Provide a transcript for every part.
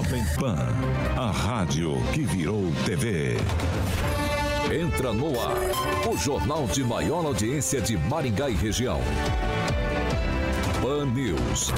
Jovem Pan, a rádio que virou TV. Entra no ar, o jornal de maior audiência de Maringá e região. Pan News.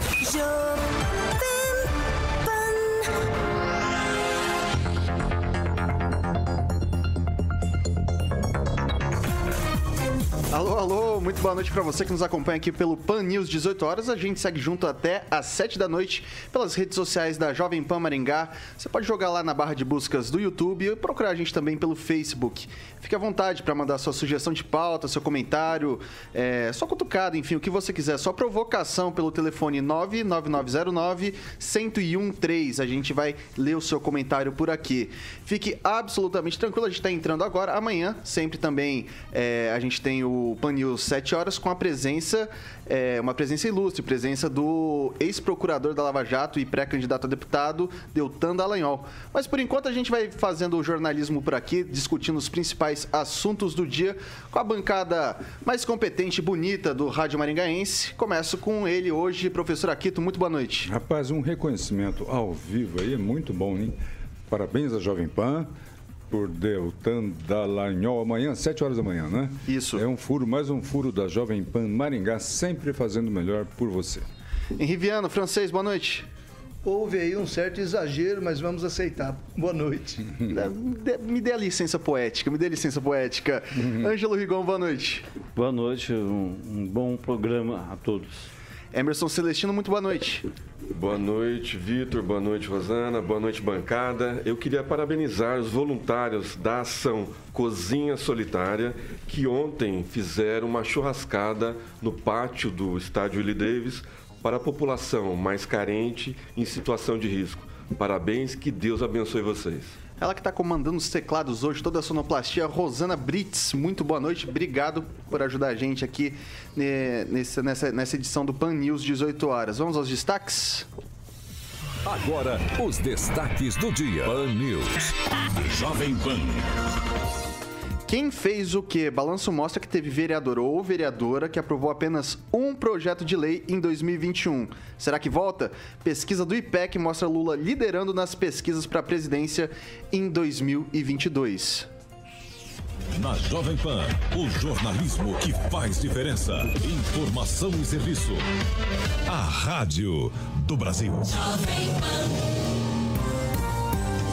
Alô, alô, muito boa noite para você que nos acompanha aqui pelo Pan News 18 horas. A gente segue junto até às 7 da noite pelas redes sociais da Jovem Pan Maringá. Você pode jogar lá na barra de buscas do YouTube e procurar a gente também pelo Facebook. Fique à vontade para mandar sua sugestão de pauta, seu comentário, é, sua cutucada, enfim, o que você quiser. Sua provocação pelo telefone 99909 1013. A gente vai ler o seu comentário por aqui. Fique absolutamente tranquilo, a gente está entrando agora. Amanhã, sempre também, é, a gente tem o Pan News 7 horas com a presença, é, uma presença ilustre, presença do ex-procurador da Lava Jato e pré-candidato a deputado, Deltan Dallagnol. Mas por enquanto a gente vai fazendo o jornalismo por aqui, discutindo os principais assuntos do dia com a bancada mais competente e bonita do Rádio Maringaense. Começo com ele hoje, professor Aquito, muito boa noite. Rapaz, um reconhecimento ao vivo aí é muito bom, hein? Parabéns à Jovem Pan por Deltan Dallagnol, amanhã, 7 horas da manhã, né? Isso. É um furo, mais um furo da Jovem Pan Maringá, sempre fazendo melhor por você. Henri Viano, francês, boa noite. Houve aí um certo exagero, mas vamos aceitar. Boa noite. me dê a licença poética, me dê a licença poética. Uhum. Ângelo Rigon, boa noite. Boa noite, um, um bom programa a todos. Emerson Celestino, muito boa noite. Boa noite, Vitor. Boa noite, Rosana. Boa noite, bancada. Eu queria parabenizar os voluntários da ação Cozinha Solitária, que ontem fizeram uma churrascada no pátio do estádio Willie Davis para a população mais carente em situação de risco. Parabéns, que Deus abençoe vocês. Ela que está comandando os teclados hoje, toda a sonoplastia, Rosana Brits. Muito boa noite, obrigado por ajudar a gente aqui né, nessa, nessa edição do Pan News 18 horas. Vamos aos destaques? Agora, os destaques do dia. Pan News. Jovem Pan. Quem fez o quê? Balanço mostra que teve vereador ou vereadora que aprovou apenas um projeto de lei em 2021. Será que volta? Pesquisa do IPEC mostra Lula liderando nas pesquisas para a presidência em 2022. Na Jovem Pan, o jornalismo que faz diferença. Informação e serviço. A Rádio do Brasil. Jovem Pan.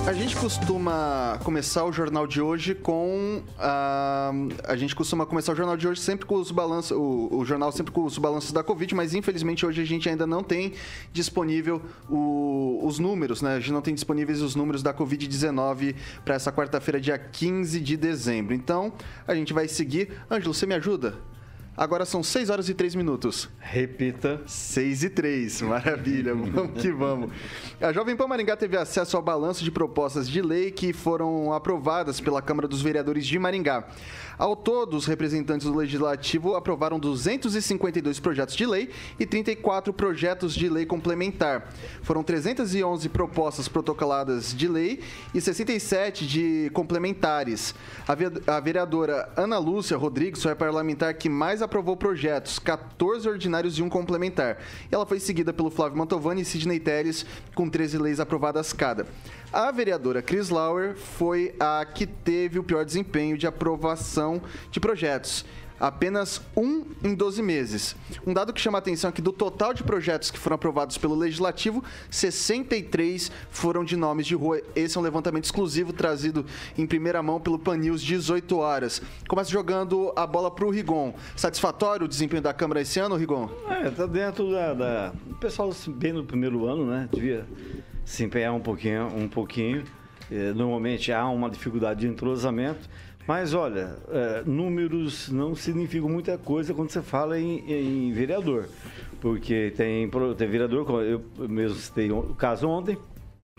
A gente costuma começar o jornal de hoje com. Uh, a gente costuma começar o jornal de hoje sempre com os balanços. O, o, jornal sempre com os balanços da Covid, mas infelizmente hoje a gente ainda não tem disponível o, os números, né? A gente não tem disponíveis os números da Covid-19 para essa quarta-feira, dia 15 de dezembro. Então, a gente vai seguir. Ângelo, você me ajuda? Agora são 6 horas e 3 minutos. Repita. 6 e 3, maravilha, vamos que vamos. A Jovem Pan Maringá teve acesso ao balanço de propostas de lei que foram aprovadas pela Câmara dos Vereadores de Maringá. Ao todo, os representantes do Legislativo aprovaram 252 projetos de lei e 34 projetos de lei complementar. Foram 311 propostas protocoladas de lei e 67 de complementares. A vereadora Ana Lúcia Rodrigues foi a parlamentar que mais aprovou projetos, 14 ordinários e um complementar. Ela foi seguida pelo Flávio Mantovani e Sidney Teles, com 13 leis aprovadas cada. A vereadora Chris Lauer foi a que teve o pior desempenho de aprovação de projetos apenas um em 12 meses. Um dado que chama a atenção é que do total de projetos que foram aprovados pelo Legislativo, 63 foram de nomes de rua. Esse é um levantamento exclusivo trazido em primeira mão pelo Pan News 18 horas. Começa jogando a bola para o Rigon. Satisfatório o desempenho da Câmara esse ano, Rigon? É, tá dentro da, da... O pessoal bem no primeiro ano, né? Devia se empenhar um pouquinho, um pouquinho. É, normalmente há uma dificuldade de entrosamento, mas olha, é, números não significam muita coisa quando você fala em, em vereador, porque tem, tem vereador, eu mesmo citei o caso ontem,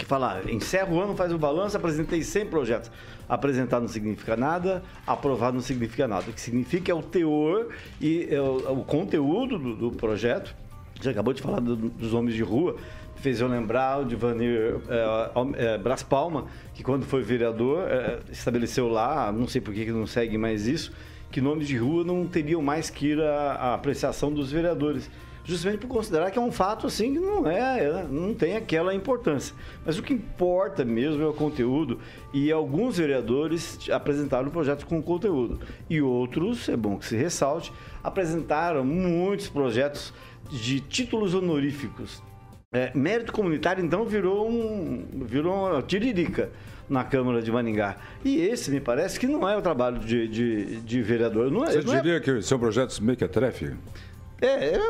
que falar, encerra o ano, faz o balanço, apresentei 100 projetos. Apresentar não significa nada, aprovar não significa nada. O que significa é o teor e é o, o, conteúdo do, do, projeto. Já acabou de falar do, dos homens de rua, fez eu lembrar de Vanir é, é, Bras Palma, que quando foi vereador, é, estabeleceu lá, não sei por que não segue mais isso, que nomes de rua não teriam mais que ir à, apreciação dos vereadores justamente por considerar que é um fato assim que não é, não tem aquela importância. Mas o que importa mesmo é o conteúdo e alguns vereadores apresentaram projetos com conteúdo e outros, é bom que se ressalte, apresentaram muitos projetos de títulos honoríficos. É, mérito comunitário então virou um virou uma tiririca na Câmara de Maningá. E esse, me parece, que não é o trabalho de, de, de vereador. Não é, Você não diria é... que são projetos mequetrefe? É, é,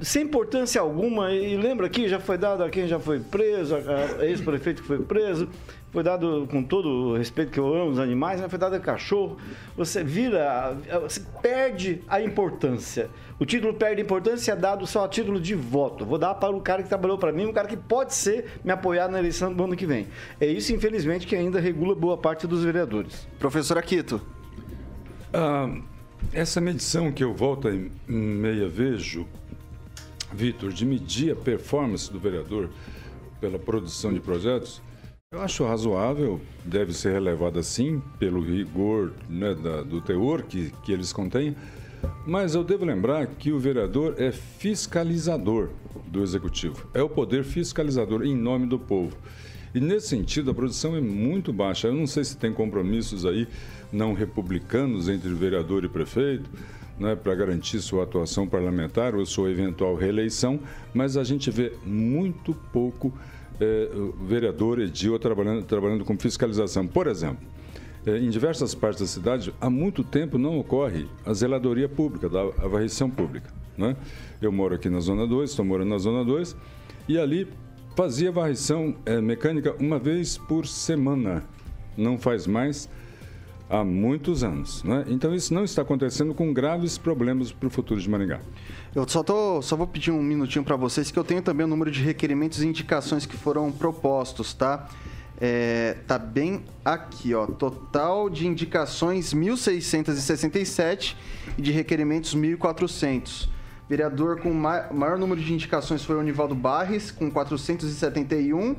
sem importância alguma. E lembra que já foi dado a quem já foi preso, a ex-prefeito que foi preso, foi dado com todo o respeito que eu amo os animais, mas foi dado a cachorro. Você vira, você perde a importância. O título perde importância e é dado só a título de voto. Vou dar para o cara que trabalhou para mim, um cara que pode ser me apoiar na eleição do ano que vem. É isso, infelizmente, que ainda regula boa parte dos vereadores. Professor Aquito. Ah, essa medição que eu volto e meia vejo, Vitor, de medir a performance do vereador pela produção de projetos, eu acho razoável, deve ser relevada sim, pelo rigor né, da, do teor que, que eles contêm, mas eu devo lembrar que o vereador é fiscalizador do executivo, é o poder fiscalizador em nome do povo. E nesse sentido, a produção é muito baixa. Eu não sei se tem compromissos aí não republicanos entre vereador e prefeito, né, para garantir sua atuação parlamentar ou sua eventual reeleição, mas a gente vê muito pouco é, vereador edil trabalhando, trabalhando com fiscalização. Por exemplo, é, em diversas partes da cidade, há muito tempo não ocorre a zeladoria pública, a varrição pública. Né? Eu moro aqui na Zona 2, estou morando na Zona 2, e ali fazia varrição é, mecânica uma vez por semana. Não faz mais há muitos anos. Né? Então isso não está acontecendo com graves problemas para o futuro de Maringá. Eu só, tô, só vou pedir um minutinho para vocês que eu tenho também o número de requerimentos e indicações que foram propostos, tá? É, tá bem aqui, ó. Total de indicações 1.667 e de requerimentos 1.400. Vereador com maior número de indicações foi o Onivaldo Barres, com 471.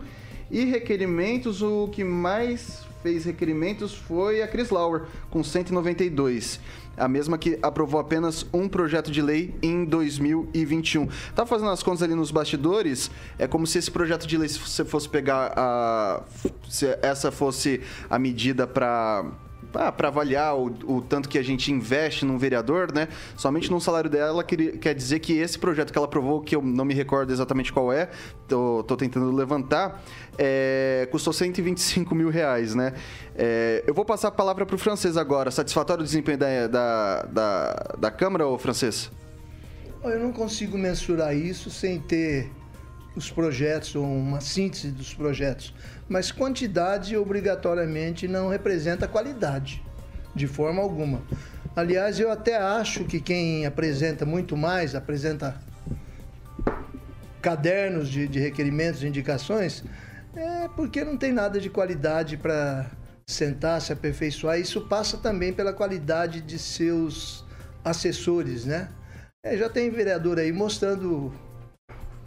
E requerimentos, o que mais fez requerimentos foi a Chris Lauer, com 192. A mesma que aprovou apenas um projeto de lei em 2021. Tá fazendo as contas ali nos bastidores, é como se esse projeto de lei, se você fosse pegar a. Se essa fosse a medida para ah, para avaliar o, o, tanto que a gente investe num vereador, né? Somente no salário dela quer, quer dizer que esse projeto que ela aprovou, que eu não me recordo exatamente qual é, tô, tô tentando levantar, é, custou 125 mil reais, né? É, eu vou passar a palavra para o francês agora. Satisfatório o desempenho da, da, da, da Câmara, ou francês? Eu não consigo mensurar isso sem ter os projetos ou uma síntese dos projetos mas quantidade obrigatoriamente não representa qualidade, de forma alguma. Aliás, eu até acho que quem apresenta muito mais, apresenta cadernos de, de requerimentos, indicações, é porque não tem nada de qualidade para sentar, se aperfeiçoar. Isso passa também pela qualidade de seus assessores, né? É, já tem vereador aí mostrando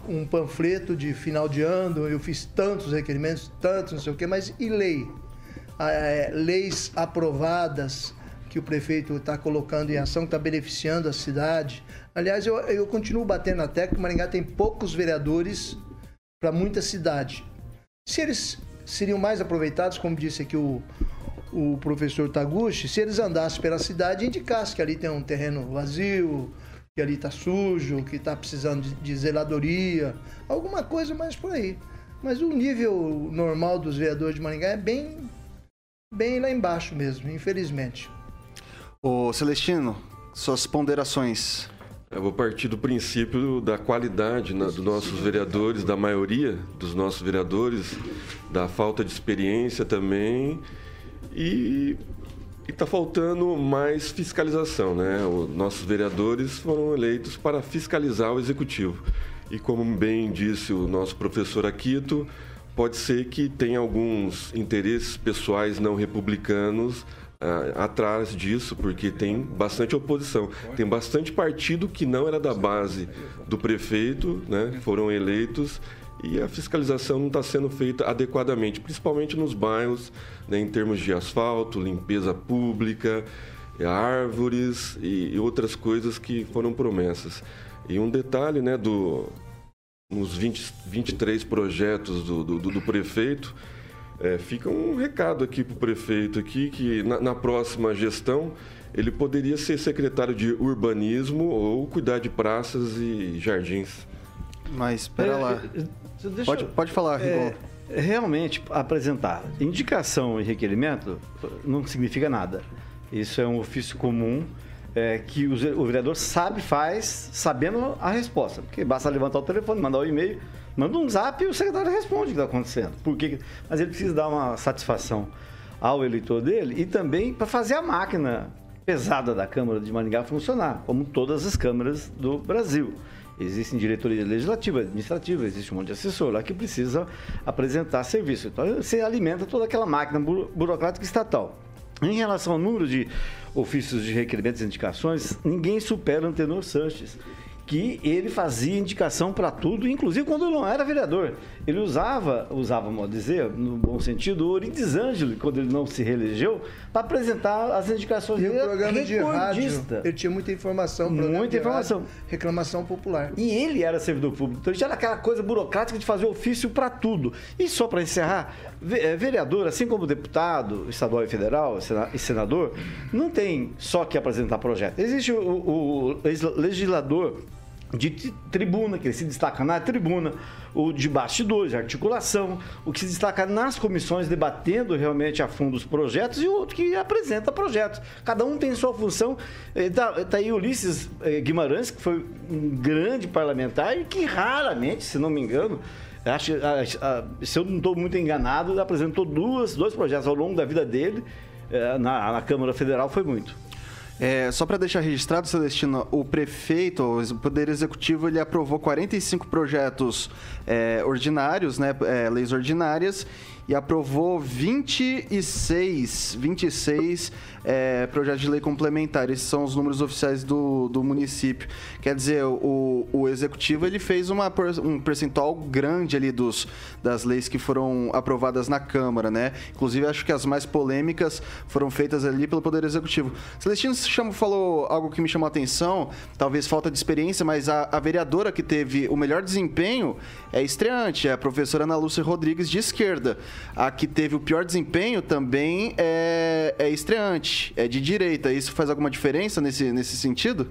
um panfleto de final de ano, eu fiz tantos requerimentos, tantos, não sei o quê, mas e lei? Ah, é, leis aprovadas que o prefeito está colocando em ação, que está beneficiando a cidade. Aliás, eu, eu continuo batendo na tecla que Maringá tem poucos vereadores para muita cidade. Se eles seriam mais aproveitados, como disse aqui o, o professor Taguchi, se eles andassem pela cidade e indicassem que ali tem um terreno vazio, que ali está sujo, que está precisando de, de, zeladoria, alguma coisa mais por aí. Mas o nível normal dos vereadores de Maringá é bem, bem lá embaixo mesmo, infelizmente. Ô Celestino, suas ponderações. Eu vou partir do princípio da qualidade né, dos nossos vereadores, da maioria dos nossos vereadores, da falta de experiência também e e está faltando mais fiscalização, né? Os nossos vereadores foram eleitos para fiscalizar o executivo. E como bem disse o nosso professor Aquito, pode ser que tenha alguns interesses pessoais não republicanos uh, atrás disso, porque tem bastante oposição. Tem bastante partido que não era da base do prefeito, né? foram eleitos e a fiscalização não está sendo feita adequadamente, principalmente nos bairros, né, em termos de asfalto, limpeza pública, árvores e, e outras coisas que foram promessas. E um detalhe, né, do, nos 20, 23 projetos do, do, do prefeito, é, fica um recado aqui para o prefeito aqui que na, na, próxima gestão ele poderia ser secretário de urbanismo ou cuidar de praças e jardins. Mas espera é, lá. É, pode, pode falar, é, Realmente, apresentar indicação e requerimento não significa nada. Isso é um ofício comum é, que o, vereador sabe, faz, sabendo a resposta. Porque basta levantar o telefone, mandar o um e-mail, manda um zap e o secretário responde o que está acontecendo. Porque, mas ele precisa dar uma satisfação ao eleitor dele e também para fazer a máquina pesada da Câmara de Maringá funcionar, como todas as câmaras do Brasil. Existem diretoria legislativa, administrativa, existe um monte de assessor lá que precisa apresentar serviço. Então, você alimenta toda aquela máquina burocrática estatal. Em relação ao número de ofícios de requerimentos e indicações, ninguém supera o Antenor Sanches que ele fazia indicação para tudo, inclusive quando não era vereador. Ele usava, usava, modo dizer, no bom sentido, o Orides Ângelo, quando ele não se reelegeu, para apresentar as indicações dele. E o programa de rádio, ele tinha muita informação. Muita informação. Rádio, reclamação popular. E ele era servidor público, então ele era aquela coisa burocrática de fazer ofício para tudo. E só para encerrar, vereador, assim como deputado estadual e federal e senador, não tem só que apresentar projeto. Existe o, o, legislador de tribuna, que ele se destaca na tribuna, o de bastidores, articulação, o que se destaca nas comissões, debatendo realmente a fundo os projetos, e o outro que apresenta projetos. Cada um tem sua função. Está tá aí Ulisses eh, Guimarães, que foi um grande parlamentar e que raramente, se não me engano, acho, se eu não estou muito enganado, apresentou duas, dois projetos ao longo da vida dele. Eh, na, na Câmara Federal foi muito. É, só para deixar registrado, Celestino, o prefeito, o Poder Executivo, ele aprovou 45 projetos é, ordinários, né, é, leis ordinárias, e aprovou 26, 26 é, projetos de lei complementar. Esses são os números oficiais do, do município. Quer dizer, o, o executivo ele fez uma, um percentual grande ali dos, das leis que foram aprovadas na Câmara, né? Inclusive, acho que as mais polêmicas foram feitas ali pelo Poder Executivo. Celestino chama, falou algo que me chamou a atenção, talvez falta de experiência, mas a, a vereadora que teve o melhor desempenho é estreante, é a professora Ana Lúcia Rodrigues, de esquerda. A que teve o pior desempenho também é, é estreante, é de direita. Isso faz alguma diferença nesse, nesse sentido?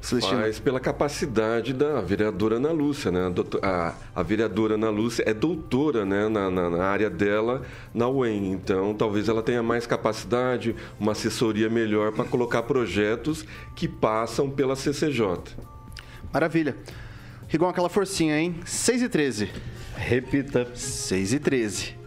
Celestino. Mas pela capacidade da vereadora Ana Lúcia, né? A, a vereadora Ana Lúcia é doutora né? na, na, na, área dela na UEM, então talvez ela tenha mais capacidade, uma assessoria melhor para colocar projetos que passam pela CCJ. Maravilha. Rigon, aquela forcinha, hein? 6 e 13. Repita. 6 e 13.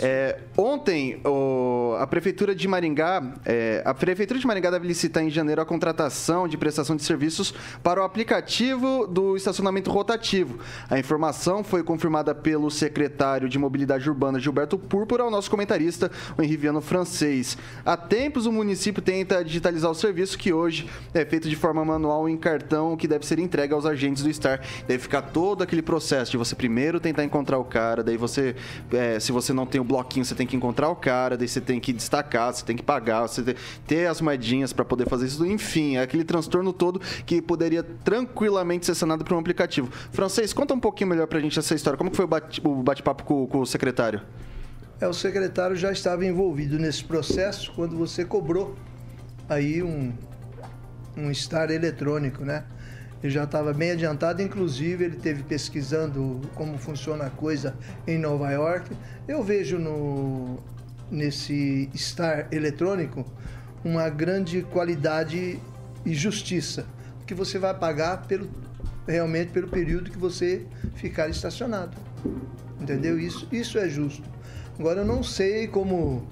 É, ontem, o, a Prefeitura de Maringá, é, a Prefeitura de Maringá deve licitar em janeiro a contratação de prestação de serviços para o aplicativo do estacionamento rotativo. A informação foi confirmada pelo secretário de Mobilidade Urbana, Gilberto Púrpura, ao nosso comentarista, o Henriviano Francês. Há tempos, o município tenta digitalizar o serviço, que hoje é feito de forma manual em cartão, que deve ser entregue aos agentes do STAR. Deve ficar todo aquele processo de você primeiro tentar encontrar o cara, daí você, é, se você não tem o bloquinho, você tem que encontrar o cara, daí você tem que destacar, você tem que pagar, você tem ter as moedinhas para poder fazer isso. Enfim, é aquele transtorno todo que poderia tranquilamente ser sanado por um aplicativo. Francês, conta um pouquinho melhor pra gente essa história. Como foi o bate-papo bate com, com o secretário? É, o secretário já estava envolvido nesse processo quando você cobrou aí um, um estar eletrônico, né? Ele já estava bem adiantado, inclusive ele teve pesquisando como funciona a coisa em Nova York. Eu vejo no, nesse estar eletrônico uma grande qualidade e justiça, que você vai pagar pelo, realmente pelo período que você ficar estacionado. Entendeu? Isso, isso é justo. Agora eu não sei como,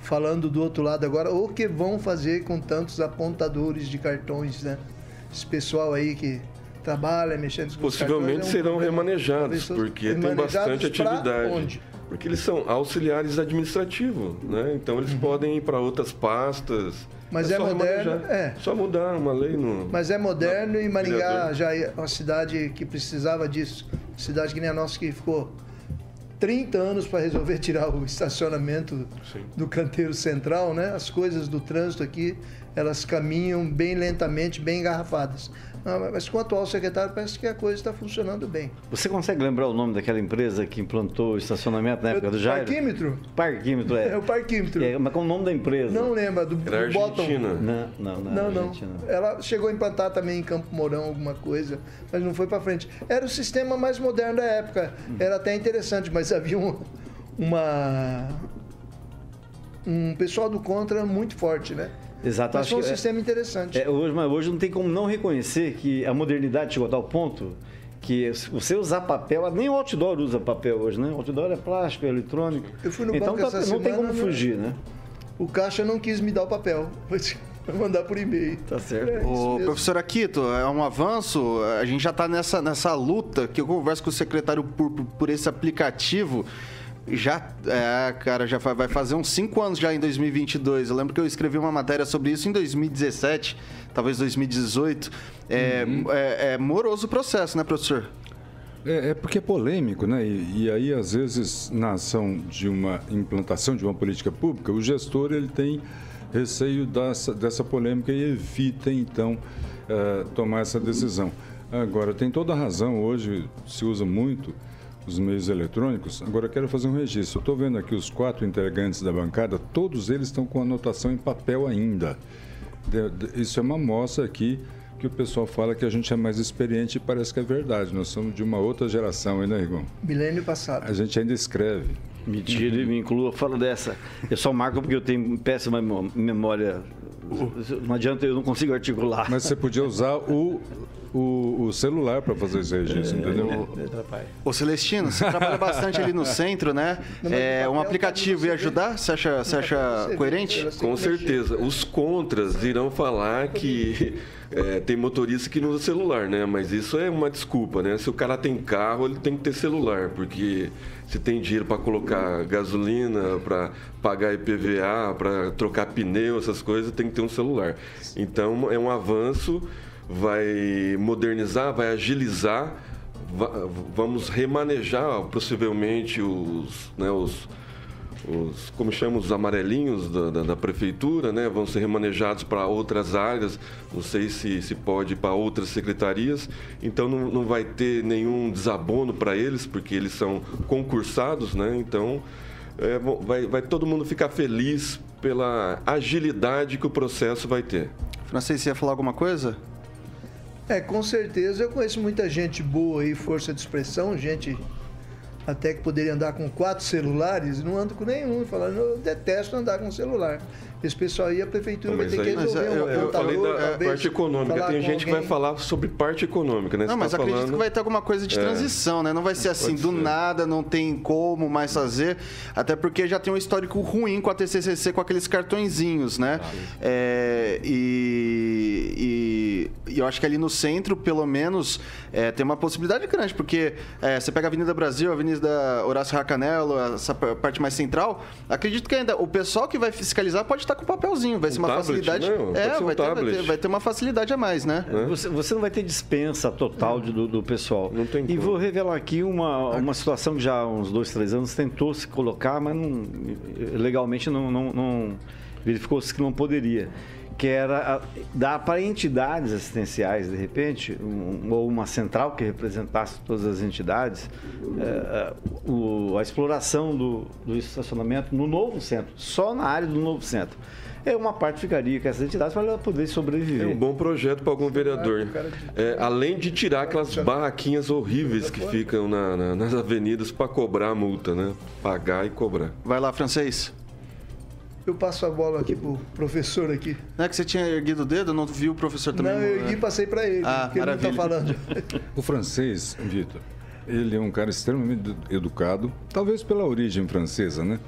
falando do outro lado agora, o que vão fazer com tantos apontadores de cartões, né? Esse pessoal aí que trabalha mexendo com os Possivelmente cartões, é um serão problema. remanejados, porque tem remanejados bastante pra atividade. onde? Porque eles são auxiliares administrativos, né? Então eles podem ir para outras pastas. Mas é só moderno, remanejar. é. Só mudar uma lei no. Mas é moderno e Maringá já é uma cidade que precisava disso. Cidade que nem a nossa que ficou 30 anos para resolver tirar o estacionamento Sim. do canteiro central, né? As coisas do trânsito aqui, elas caminham bem lentamente, bem engarrafadas. Ah, mas com o atual secretário parece que a coisa está funcionando bem. Você consegue lembrar o nome daquela empresa que implantou o estacionamento na época do Jair? Parquímetro? Parquímetro, é. É o parquímetro. É, mas qual o nome da empresa? Não lembra do, do Era Bottom. Argentina. Não, não, não. Não, não. Argentina. Ela chegou a implantar também em Campo Mourão alguma coisa, mas não foi para frente. Era o sistema mais moderno da época. Era até interessante, mas havia um, uma um pessoal do contra muito forte, né? Exato, Mas acho foi um que é- sistema interessante. É, hoje, mas hoje não tem como não reconhecer que a modernidade chegou a tal ponto que você usar papel, nem o outdoor usa papel hoje, né? O outdoor é plástico, é eletrônico. Eu fui no então banco tá- essa não tem semana, como né? fugir, né? O caixa não quis me dar o papel. Vai mandar por e-mail. Tá certo. É Ô, professor Aquito, é um avanço. A gente já está nessa, nessa luta que eu converso com o secretário por- por esse aplicativo. Já, é, cara, já vai fazer uns cinco anos já em 2022. Eu lembro que eu escrevi uma matéria sobre isso em 2017, talvez 2018. É, é, é moroso o processo, né, professor? É, é porque é polêmico, né? E, e aí, às vezes, na ação de uma implantação de uma política pública, o gestor ele tem receio dessa, dessa polêmica e evita, então, eh, tomar essa decisão. Agora, tem toda a razão, hoje se usa muito os meios eletrônicos. Agora, eu quero fazer um registro. Eu estou vendo aqui os quatro integrantes da bancada, todos eles estão com anotação em papel ainda. De- de- Isso é uma amostra aqui que o pessoal fala que a gente é mais experiente e parece que é verdade. Nós somos de uma outra geração, hein, né, Rigon? Milênio passado. A gente ainda escreve. Mentira, me inclua. Fala dessa. Eu só marco porque eu tenho péssima memória. Não adianta, eu não consigo articular. Mas você podia usar o, o, o celular para fazer esse registro, entendeu? Ô Celestino, você trabalha bastante ali no centro, né? É, um aplicativo tá ia ajudar? Você acha, você acha coerente? Com certeza. Os contras irão falar que é, tem motorista que não usa celular, né? Mas isso é uma desculpa, né? Se o cara tem carro, ele tem que ter celular, porque se tem dinheiro para colocar gasolina, para pagar IPVA, para trocar pneu, essas coisas, tem que ter um celular. Então é um avanço, vai modernizar, vai agilizar, va- vamos remanejar possivelmente os, né, os os, como chamamos, os amarelinhos da, da- da prefeitura, né, vão ser remanejados para outras áreas, não sei se, se pode para outras secretarias, então não, não vai ter nenhum desabono para eles, porque eles são concursados, né, então é, vai, vai todo mundo ficar feliz pela agilidade que o processo vai ter. Francês, você ia falar alguma coisa? É, com certeza. Eu conheço muita gente boa aí, força de expressão, gente até que poderia andar com quatro celulares, não ando com nenhum, falando, eu detesto andar com celular. Esse pessoal aí, a prefeitura Não, vai ter que aí- resolver Mas, um eu- eu Eu falei da talvez, parte econômica, tem gente que vai falar sobre parte econômica, né? Não, Você mas tá acredito falando- que vai ter alguma coisa de É. transição, né? Não vai ser assim, Pode do ser. nada, não tem como mais fazer. Até porque já tem um histórico ruim com a TCCC, com aqueles cartõezinhos, né? É, e, e- e eu acho que ali no centro, pelo menos, é, tem uma possibilidade grande, porque é, você pega a Avenida Brasil, a Avenida Horácio Racanelo, essa parte mais central, acredito que ainda o pessoal que vai fiscalizar pode estar com papelzinho, vai ser uma tablet, facilidade. né? Pode É, ser um vai ter, vai, ter, vai ter uma facilidade a mais, né? Você, você não vai ter dispensa total de- do, do pessoal. Não tem e como. vou revelar aqui uma, uma situação que já há uns dois, três anos tentou se colocar, mas não, legalmente não, não, não- verificou-se que não poderia. Que era dar para entidades assistenciais, de repente, um- ou uma central que representasse todas as entidades, é, é, o- a exploração do, do estacionamento no novo centro, só na área do novo centro. É uma parte ficaria com essas entidades para ela poder sobreviver. É um bom projeto para algum vereador. É, além de tirar aquelas barraquinhas horríveis que ficam na- na- nas avenidas para cobrar a multa, né? Pagar e cobrar. Vai lá, francês. Eu passo a bola aqui pro professor aqui. Não é que você tinha erguido o dedo? Não vi o professor também. não, eu ergui e passei para ele, Ah, porque ele não tá maravilha. falando. O francês, Vitor, ele é um cara extremamente edu- educado, talvez pela origem francesa, né?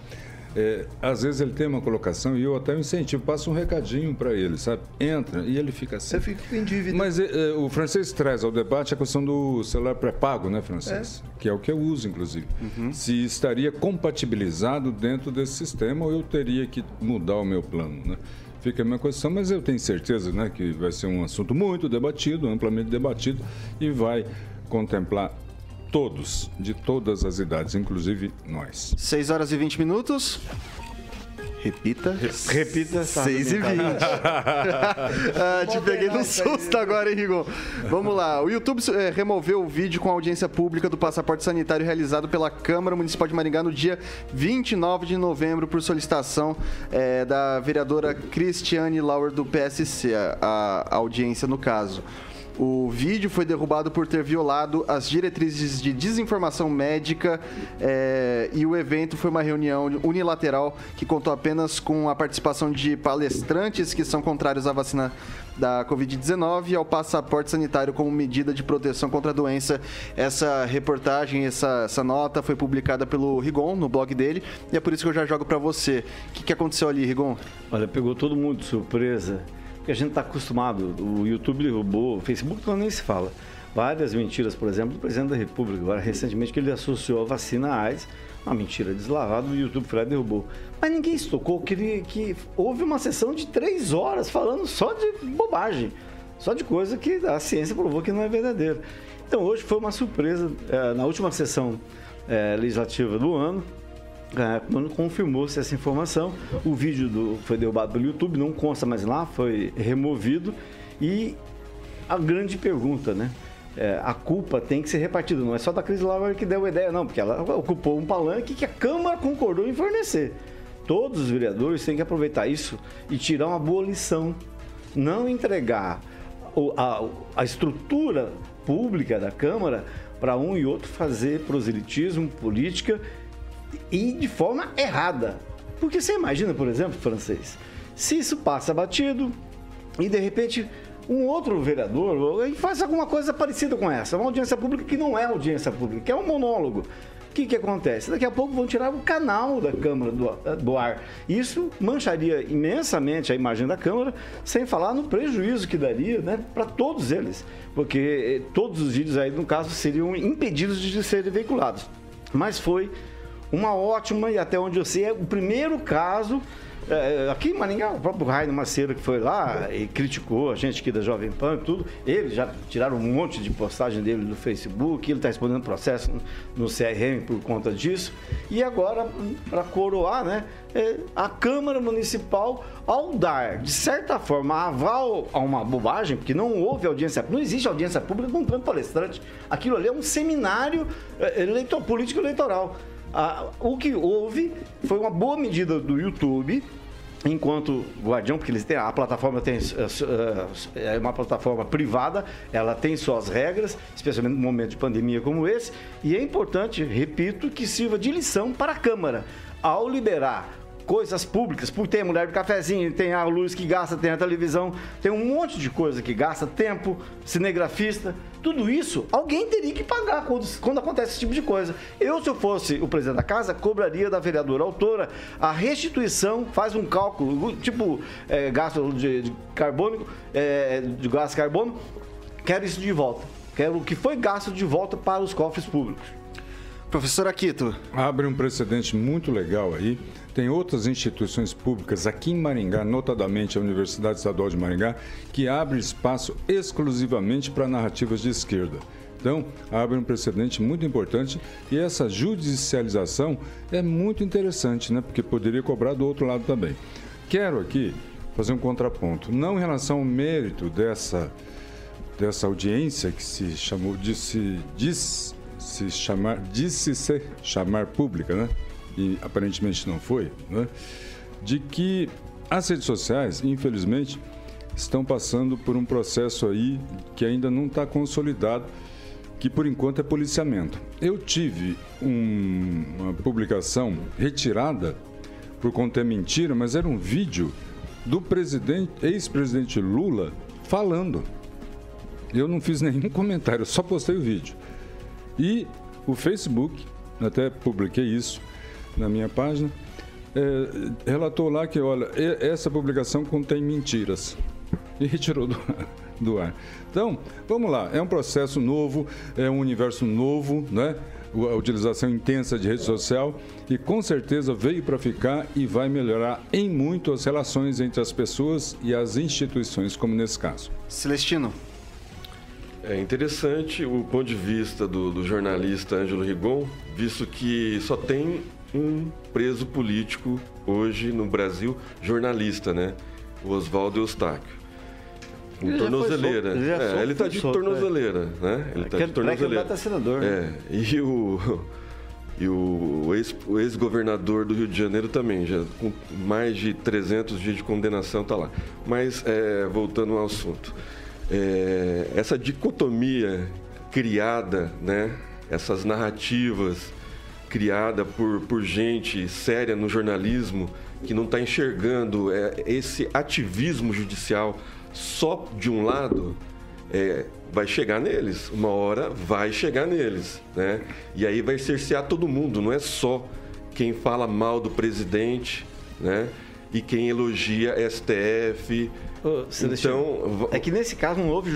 É, às vezes ele tem uma colocação e eu até incentivo, passo um recadinho para ele, sabe? Entra e ele fica assim. Você fica em dívida. Mas é, o francês traz ao debate a questão do celular pré-pago, né, francês? É. Que é o que eu uso, inclusive. Uhum. Se estaria compatibilizado dentro desse sistema ou eu teria que mudar o meu plano, né? Fica a minha questão, mas eu tenho certeza né, que vai ser um assunto muito debatido, amplamente debatido, e vai contemplar todos, de todas as idades, inclusive nós. 6 horas e 20 minutos. Repita. Repita. 6 e 20. ah, te peguei no susto agora, hein, Rigon? Vamos lá. O YouTube é, removeu o vídeo com a audiência pública do passaporte sanitário realizado pela Câmara Municipal de Maringá no dia 29 de novembro por solicitação é, da vereadora Cristiane Lauer do PSC, a, a audiência no caso. O vídeo foi derrubado por ter violado as diretrizes de desinformação médica é, e o evento foi uma reunião unilateral que contou apenas com a participação de palestrantes que são contrários à vacina da Covid-19 e ao passaporte sanitário como medida de proteção contra a doença. Essa reportagem, essa, essa nota foi publicada pelo Rigon no blog dele e é por isso que eu já jogo para você. O que, que aconteceu ali, Rigon? Olha, pegou todo mundo de surpresa que a gente está acostumado. O YouTube derrubou, o Facebook não nem se fala. Várias mentiras, por exemplo, do presidente da República, agora recentemente, que ele associou a vacina à AIDS, uma mentira deslavada, o YouTube foi e derrubou. Mas ninguém se tocou que, que houve uma sessão de três horas falando só de bobagem, só de coisa que a ciência provou que não é verdadeira. Então hoje foi uma surpresa, é, na última sessão é, legislativa do ano, quando confirmou-se essa informação, o vídeo do, foi derrubado pelo YouTube, não consta mais lá, foi removido. E a grande pergunta, né? É, a culpa tem que ser repartida, não é só da Cris Lauer que deu a ideia, não, porque ela ocupou um palanque que a Câmara concordou em fornecer. Todos os vereadores têm que aproveitar isso e tirar uma boa lição. Não entregar a, a estrutura pública da Câmara para um e outro fazer proselitismo, política e de forma errada. Porque você imagina, por exemplo, francês, se isso passa batido e de repente um outro vereador faz alguma coisa parecida com essa, uma audiência pública que não é audiência pública, que é um monólogo. O que, que acontece? Daqui a pouco vão tirar o canal da Câmara do, do ar. Isso mancharia imensamente a imagem da Câmara, sem falar no prejuízo que daria né, para todos eles. Porque eh, todos os vídeos aí, no caso, seriam impedidos de serem veiculados. Mas foi uma ótima, e até onde eu sei, é o primeiro caso. É, aqui em Maringá, o próprio Rainer Macedo que foi lá e criticou a gente aqui da Jovem Pan e tudo. Eles já tiraram um monte de postagem dele do Facebook, ele está respondendo processo no CRM por conta disso. E agora, para coroar, né, é, a Câmara Municipal, ao dar, de certa forma, aval a uma bobagem, porque não houve audiência não existe audiência pública com tanto palestrante. Aquilo ali é um seminário é, eleitoral, político eleitoral. Ah, o que houve foi uma boa medida do YouTube enquanto guardião, porque eles têm a plataforma tem é uma plataforma privada, ela tem suas regras, especialmente num momento de pandemia como esse, e é importante, repito, que sirva de lição para a Câmara. Ao liberar coisas públicas, porque tem a mulher do cafezinho, tem a luz que gasta, tem a televisão, tem um monte de coisa que gasta tempo, cinegrafista, tudo isso alguém teria que pagar quando, quando acontece esse tipo de coisa. Eu, se eu fosse o presidente da casa, cobraria da vereadora autora a restituição, faz um cálculo, tipo é, gasto de, de carbono, é, de gás carbono, quero isso de volta. Quero o que foi gasto de volta para os cofres públicos. Professor Aquito. Abre um precedente muito legal aí tem outras instituições públicas aqui em Maringá, notadamente a Universidade Estadual de Maringá, que abre espaço exclusivamente para narrativas de esquerda. Então, abre um precedente muito importante e essa judicialização é muito interessante, né? Porque poderia cobrar do outro lado também. Quero aqui fazer um contraponto, não em relação ao mérito dessa, dessa audiência que se chamou, disse, disse, se chamar, disse se chamar pública, né? E aparentemente não foi, né? de que as redes sociais, infelizmente, estão passando por um processo aí que ainda não está consolidado, que por enquanto é policiamento. Eu tive um, uma publicação retirada por conter mentira, mas era um vídeo do presidente, ex-presidente Lula falando. Eu não fiz nenhum comentário, só postei o vídeo. E o Facebook, até publiquei isso, na minha página, é, relatou lá que, olha, essa publicação contém mentiras. E retirou do, do ar. Então, vamos lá. É um processo novo, é um universo novo, né? a utilização intensa de rede social e com certeza veio para ficar e vai melhorar em muito as relações entre as pessoas e as instituições, como nesse caso. Celestino. É interessante o ponto de vista do, do jornalista Ângelo Rigon, visto que só tem um preso político hoje no Brasil, jornalista, né? O Oswaldo Eustáquio. Com tornozeleira. Ele, é, ele tá de solto, tornozeleira, é. né? Ele tá de tornozeleira. Tá senador, né? É, e o e o ex-governador do Rio de Janeiro também, já com mais de 300 dias de condenação tá lá. Mas é, voltando ao assunto, é, essa dicotomia criada, né? Essas narrativas criada por, por gente séria no jornalismo que não está enxergando é, esse ativismo judicial só de um lado, é, vai chegar neles. Uma hora vai chegar neles, né? E aí vai cercear todo mundo, não é só quem fala mal do presidente, né? E quem elogia STF. Oh, então, é que nesse caso não houve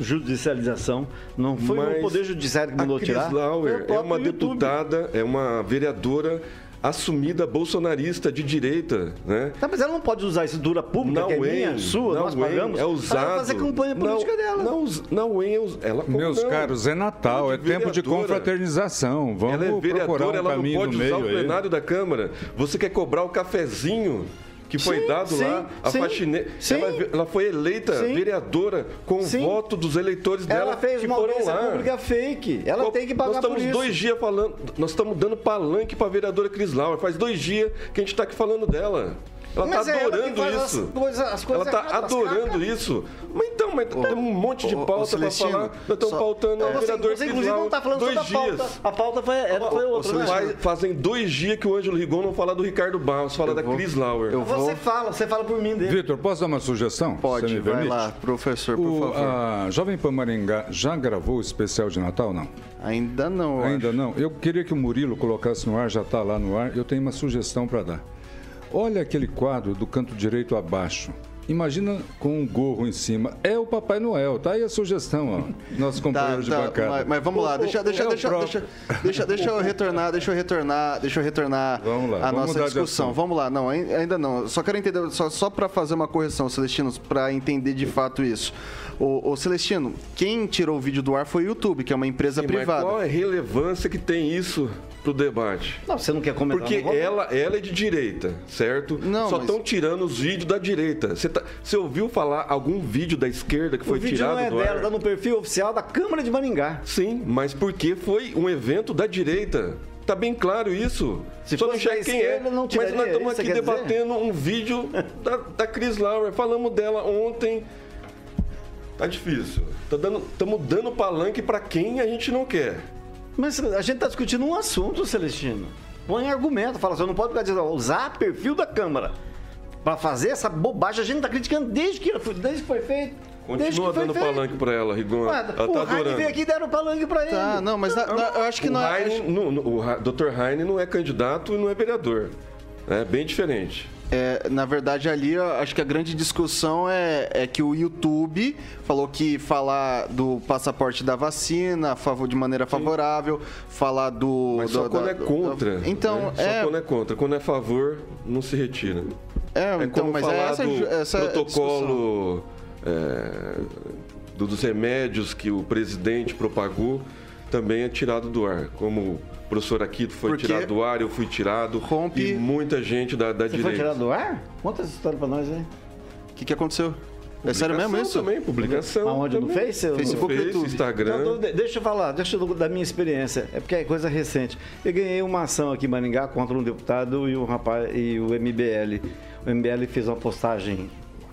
judicialização, não foi o Poder Judiciário que mandou a Chris tirar. Lauer é uma YouTube. deputada, é uma vereadora assumida bolsonarista de direita, né? Tá, mas ela não pode usar isso dura pública, não que é minha, sua, não nós pagamos. É usado. Ela fazer campanha política não, dela. Não, não, é ela Meus não. caros, é Natal, é tempo de confraternização. Vamos ela é vereadora, procurar um ela não pode usar o plenário aí. da Câmara. Você quer cobrar o cafezinho que foi sim, dado sim, lá, a faxineira. Ela, ela, foi eleita sim, vereadora com o voto dos eleitores dela. Ela fez que uma foram lá. pública fake. Ela tem que pagar Nós estamos dois dias falando, nós estamos dando palanque para a vereadora Cris Laura. Faz dois dias que a gente está aqui falando dela. Ela está é adorando isso. As coisas, as coisas ela está adorando isso. Mas então, mas tem um monte de pauta para falar. Nós estamos só, pautando é, o vereador Você, inclusive, não está falando dois dias. Pauta. A pauta foi, era, foi outra. Né? Faz, fazem dois dias que o Ângelo Rigon não fala do Ricardo Barros, fala eu da vou, Cris Lauer. Eu vou... Você fala, você fala por mim dele. Vitor, posso dar uma sugestão? Pode, vai lá, professor, por o, favor. A Jovem Pan Maringá já gravou o especial de Natal, não? Ainda não. Ainda acho. não. Eu queria que o Murilo colocasse no ar, já está lá no ar. Eu tenho uma sugestão para dar. Olha aquele quadro do canto direito abaixo. Imagina com um gorro em cima. É o Papai Noel. Tá aí a sugestão, ó. Nosso companheiro tá, de tá, bancada. Mas, mas, vamos lá, deixa, deixa, é deixa, deixa, deixa, deixa, eu retornar, deixa eu retornar, deixa eu retornar vamos lá, a vamos nossa discussão. Vamos lá, não, ainda não. Só quero entender, só, só para fazer uma correção, Celestinos, para entender de fato isso. O, o, Celestino, quem tirou o vídeo do ar foi o YouTube, que é uma empresa Sim, privada. Mas qual é a relevância que tem isso pro debate? Não, você não quer comentar. Porque ela, ela é de direita, certo? Não, Só estão mas... tirando os vídeos da direita. Você, tá, você ouviu falar algum vídeo da esquerda que foi tirado do? O vídeo não é dela, tá no perfil oficial da Câmara de Maringá. Sim, mas porque foi um evento da direita. Tá bem claro isso. Se Só não sei quem é. Não mas nós estamos aqui debatendo dizer? um vídeo da, da Cris Lauer. Falamos dela ontem. Tá difícil. Estamos tá dando, dando palanque para quem a gente não quer. Mas a gente está discutindo um assunto, Celestino. Põe argumento, fala assim, não pode ficar dizendo, usar perfil da Câmara para fazer essa bobagem. A gente está criticando desde que, desde que foi feito. Continua dando feito. palanque para ela, Rigon. Ela tá o Heine veio aqui e deram palanque para ele. Tá, não, mas na, eu acho que o não é... Heine, no, no, o Dr. Heine não é candidato e não é vereador. É bem diferente. É, na verdade, ali, acho que a grande discussão é, é, que o YouTube falou que falar do passaporte da vacina de maneira favorável, falar do. Mas só do, quando da, é contra. Do, então, né? é... Só quando é contra. Quando é favor, não se retira. É, é então, mas é essa, essa protocolo é, dos remédios que o presidente propagou também é tirado do ar. Como o professor Aquito foi Porque tirado do ar, eu fui tirado. Rompe... E muita gente da, da Você direita. foi tirado do ar? Conta essa história pra nós aí. O que, que aconteceu? É sério mesmo isso? também, publicação. Aonde? Também. No Face? Facebook, no Face, Instagram. Então, deixa eu falar, deixa eu da minha experiência. É porque é coisa recente. Eu ganhei uma ação aqui em Maringá contra um deputado e um rapaz e o MBL. O MBL fez uma postagem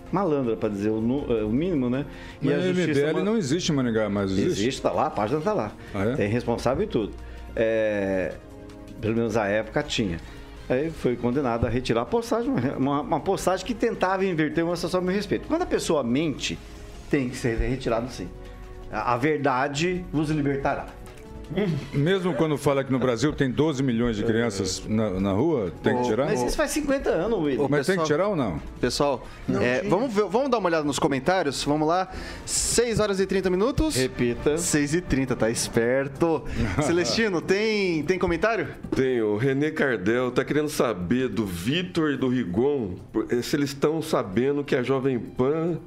malandra, para dizer o, o, mínimo, né? E mas a justiça MBL não existe em Maringá, mas existe. Existe, tá lá, a página tá lá. Ah, é? Tem responsável e tudo é, pelo menos à época tinha. Aí foi condenado a retirar a postagem, uma, uma postagem que tentava inverter uma situação meu respeito. Quando a pessoa mente, tem que ser retirado sim. A, a verdade vos libertará. Mesmo quando fala que no Brasil tem 12 milhões de crianças na, na rua, tem que tirar? Mas isso faz 50 anos, William. Mas tem que tirar ou não? Pessoal, é, vamos, ver- vamos dar uma olhada nos comentários? Vamos lá. 6 horas e 30 minutos. Repita. 6 e 30, tá esperto. Celestino, tem, tem comentário? Tem, o René Cardel tá querendo saber do Vitor e do Rigon eh, se eles estão sabendo que a Jovem Pan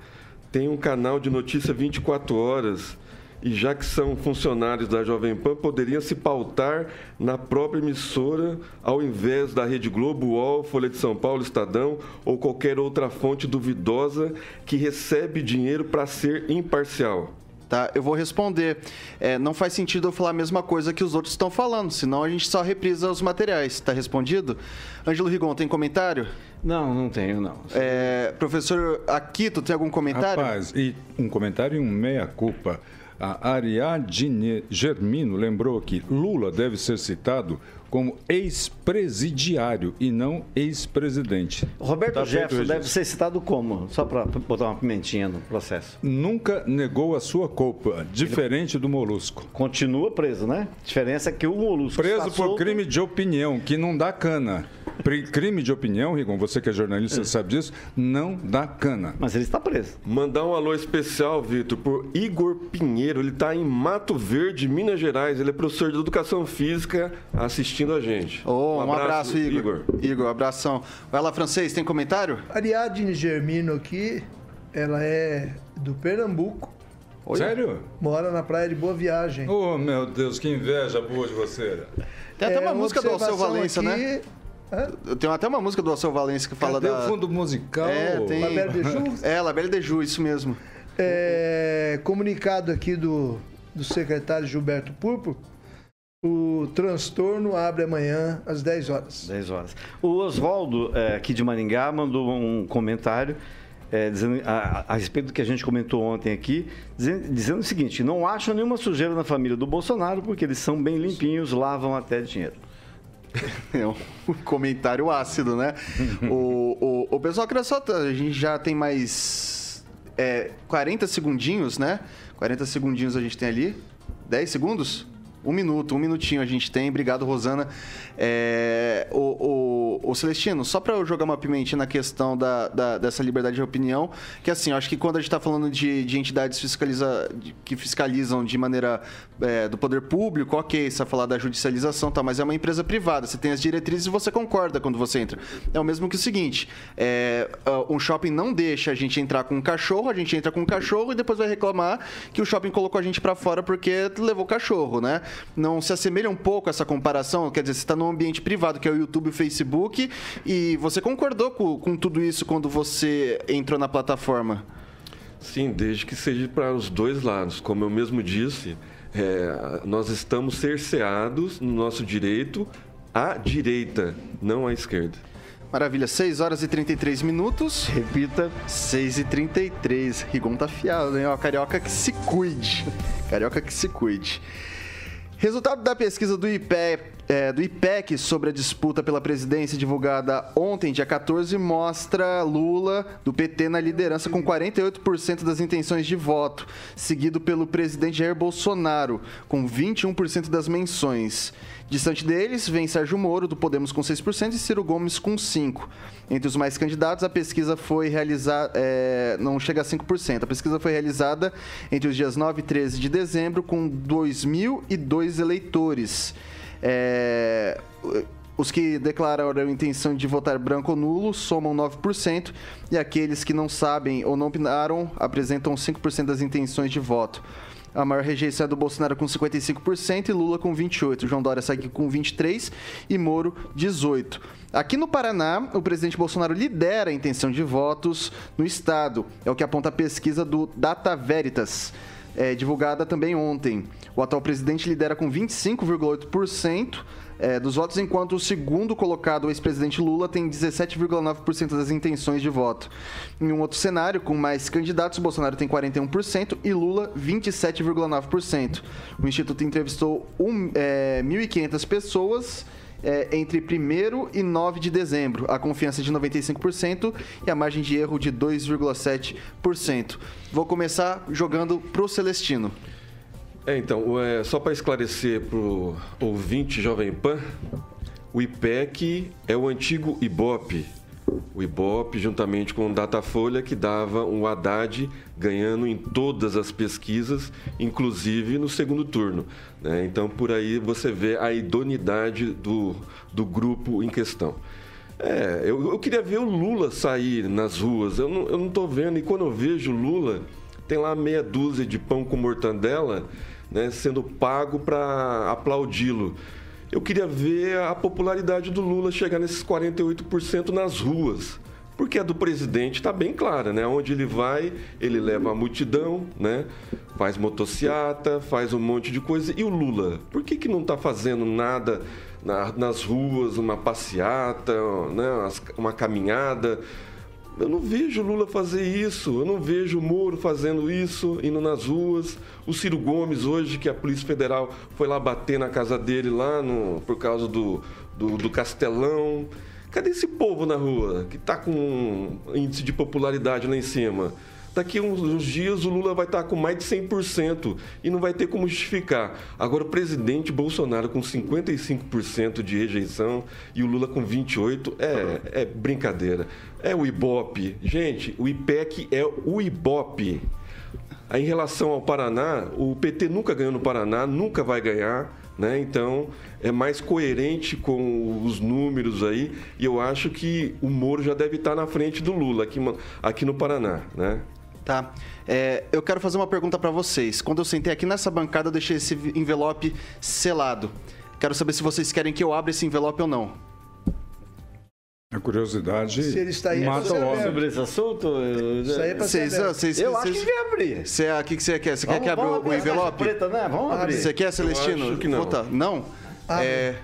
tem um canal de notícia 24 horas. E já que são funcionários da Jovem Pan, poderiam se pautar na própria emissora, ao invés da Rede Globo, UOL, Folha de São Paulo, Estadão ou qualquer outra fonte duvidosa que recebe dinheiro para ser imparcial. Tá, eu vou responder. É, não faz sentido eu falar a mesma coisa que os outros estão falando, senão a gente só reprisa os materiais. Tá respondido? Ângelo Rigon, tem comentário? Não, não tenho, não. É, professor Aquito, tem algum comentário? Rapaz, e um comentário e um meia-culpa. A Ariadne Germino lembrou que Lula deve ser citado como ex-presidiário e não ex-presidente. Roberto Tá Jefferson deve ser citado como? Só para botar uma pimentinha no processo. Nunca negou a sua culpa, diferente do Molusco. Continua preso, né? A diferença é que o Molusco Preso por solto. crime de opinião, que não dá cana. Crime de opinião, Rigon, você que é jornalista sabe disso, não dá cana. Mas ele está preso. Mandar um alô especial, Vitor, por Igor Pinheiro. Ele está em Mato Verde, Minas Gerais. Ele é professor de educação física assistindo a gente. Ô, um, abraço, Igor. Igor, abração. Vai lá, francês, tem comentário? Ariadne Germino aqui, ela é do Pernambuco, Sério? mora na praia de Boa Viagem. Oh, meu Deus, que inveja boa de você. Tem até É, uma música do Alceu Valença, aqui, né? Hã? Tem até uma música do Alceu Valença que fala Cadê da... o fundo musical? É, tem... La Belle de? É, La Belle de Jour, isso mesmo. É, comunicado aqui do, do secretário Gilberto Purpo, o transtorno abre amanhã às 10 horas. 10 horas. O Oswaldo, é, aqui de Maringá, mandou um comentário é, dizendo, a, a respeito do que a gente comentou ontem aqui, dizendo, dizendo o seguinte: não acham nenhuma sujeira na família do Bolsonaro, porque eles são bem limpinhos, lavam até dinheiro. É um comentário ácido, né? o, o, o pessoal queria só. A gente já tem mais é, 40 segundinhos, né? 40 segundinhos a gente tem ali. 10 segundos? Um minuto, um minutinho a gente tem. Obrigado, Rosana. É, o, o, o Celestino, só para eu jogar uma pimentinha na questão da, da- dessa liberdade de opinião, que assim, eu acho que quando a gente está falando de, de entidades fiscaliza, de- que fiscalizam de maneira é, do poder público, ok, você vai falar da judicialização, tá, mas é uma empresa privada, você tem as diretrizes e você concorda quando você entra. É o mesmo que o seguinte: é, ah, um shopping não deixa a gente entrar com um cachorro, a gente entra com um cachorro e depois vai reclamar que o shopping colocou a gente para fora porque levou o cachorro, né? Não se assemelha um pouco essa comparação? Quer dizer, você está num ambiente privado, que é o YouTube o Facebook, e você concordou com, com tudo isso quando você entrou na plataforma? Sim, desde que seja para os dois lados. Como eu mesmo disse, é, nós estamos cerceados no nosso direito à direita, não à esquerda. Maravilha, 6 horas e 33 minutos. Repita. 6 e 33 Rigon tá afiado, hein? Ó, carioca que se cuide. Carioca que se cuide. Resultado da pesquisa do IPE, é, do IPEC sobre a disputa pela presidência divulgada ontem, dia 14, mostra Lula do PT na liderança com 48% das intenções de voto, seguido pelo presidente Jair Bolsonaro com 21% das menções. Distante deles, vem Sérgio Moro, do Podemos, com 6% e Ciro Gomes, com 5%. Entre os mais candidatos, a pesquisa foi realizada. é, não chega a 5%. A pesquisa foi realizada entre os dias 9 e 13 de dezembro, com 2.002 eleitores. É, os que declararam a intenção de votar branco ou nulo somam 9%, e aqueles que não sabem ou não opinaram apresentam 5% das intenções de voto. A maior rejeição é do Bolsonaro com 55% e Lula com 28%. João Dória segue com 23% e Moro 18%. Aqui no Paraná, o presidente Bolsonaro lidera a intenção de votos no estado. É o que aponta a pesquisa do Data Veritas, é, divulgada também ontem. O atual presidente lidera com 25,8%. É, dos votos, enquanto o segundo colocado, o ex-presidente Lula, tem 17,9% das intenções de voto. Em um outro cenário, com mais candidatos, Bolsonaro tem 41% e Lula 27,9%. O Instituto entrevistou um, é, 1.500 pessoas é, entre 1 e 9 de dezembro. A confiança é de 95% e a margem de erro de 2,7%. Vou começar jogando pro Celestino. É, então, é, só para esclarecer para o ouvinte Jovem Pan, o IPEC é o antigo IBOP. O IBOP, juntamente com o Datafolha, que dava um Haddad ganhando em todas as pesquisas, inclusive no segundo turno. Né? Então, por aí você vê a idoneidade do, do grupo em questão. É, eu, eu queria ver o Lula sair nas ruas. Eu não, tô vendo. E quando eu vejo o Lula, tem lá meia dúzia de pão com mortandela né, sendo pago para aplaudi-lo. Eu queria ver a popularidade do Lula chegar nesses 48% nas ruas. Porque a do presidente está bem clara, né? Onde ele vai, ele leva a multidão, né? Faz motociata, faz um monte de coisa. E o Lula? Por que, que não está fazendo nada na, nas ruas, uma passeata, né? uma caminhada? Eu não vejo Lula fazer isso, eu não vejo o Moro fazendo isso, indo nas ruas. O Ciro Gomes, hoje, que a Polícia Federal foi lá bater na casa dele, lá no, por causa do, do, do Castelão. Cadê esse povo na rua que está com um índice de popularidade lá em cima? Daqui uns, uns dias o Lula vai estar com mais de 100% e não vai ter como justificar. Agora, o presidente Bolsonaro com 55% de rejeição e o Lula com 28% é, é brincadeira. É o Ibope. Gente, o IPEC é o Ibope. Em relação ao Paraná, o PT nunca ganhou no Paraná, nunca vai ganhar. Né? Então, é mais coerente com os números aí. E eu acho que o Moro já deve estar na frente do Lula aqui, aqui no Paraná. Né? Tá. É, eu quero fazer uma pergunta para vocês. Quando eu sentei aqui nessa bancada, eu deixei esse envelope selado. Quero saber se vocês querem que eu abra esse envelope ou não. A curiosidade Se ele está aí, mata o homem. Sobre esse assunto? Isso aí é pra Vocês, saber. vocês, Eu acho vocês- que devia abrir. Você, o que, que você quer? Você quer que abra o, envelope? Preta, né? Vamos abrir. Você quer, Celestino? acho que não. Vota. Não? Abre. É,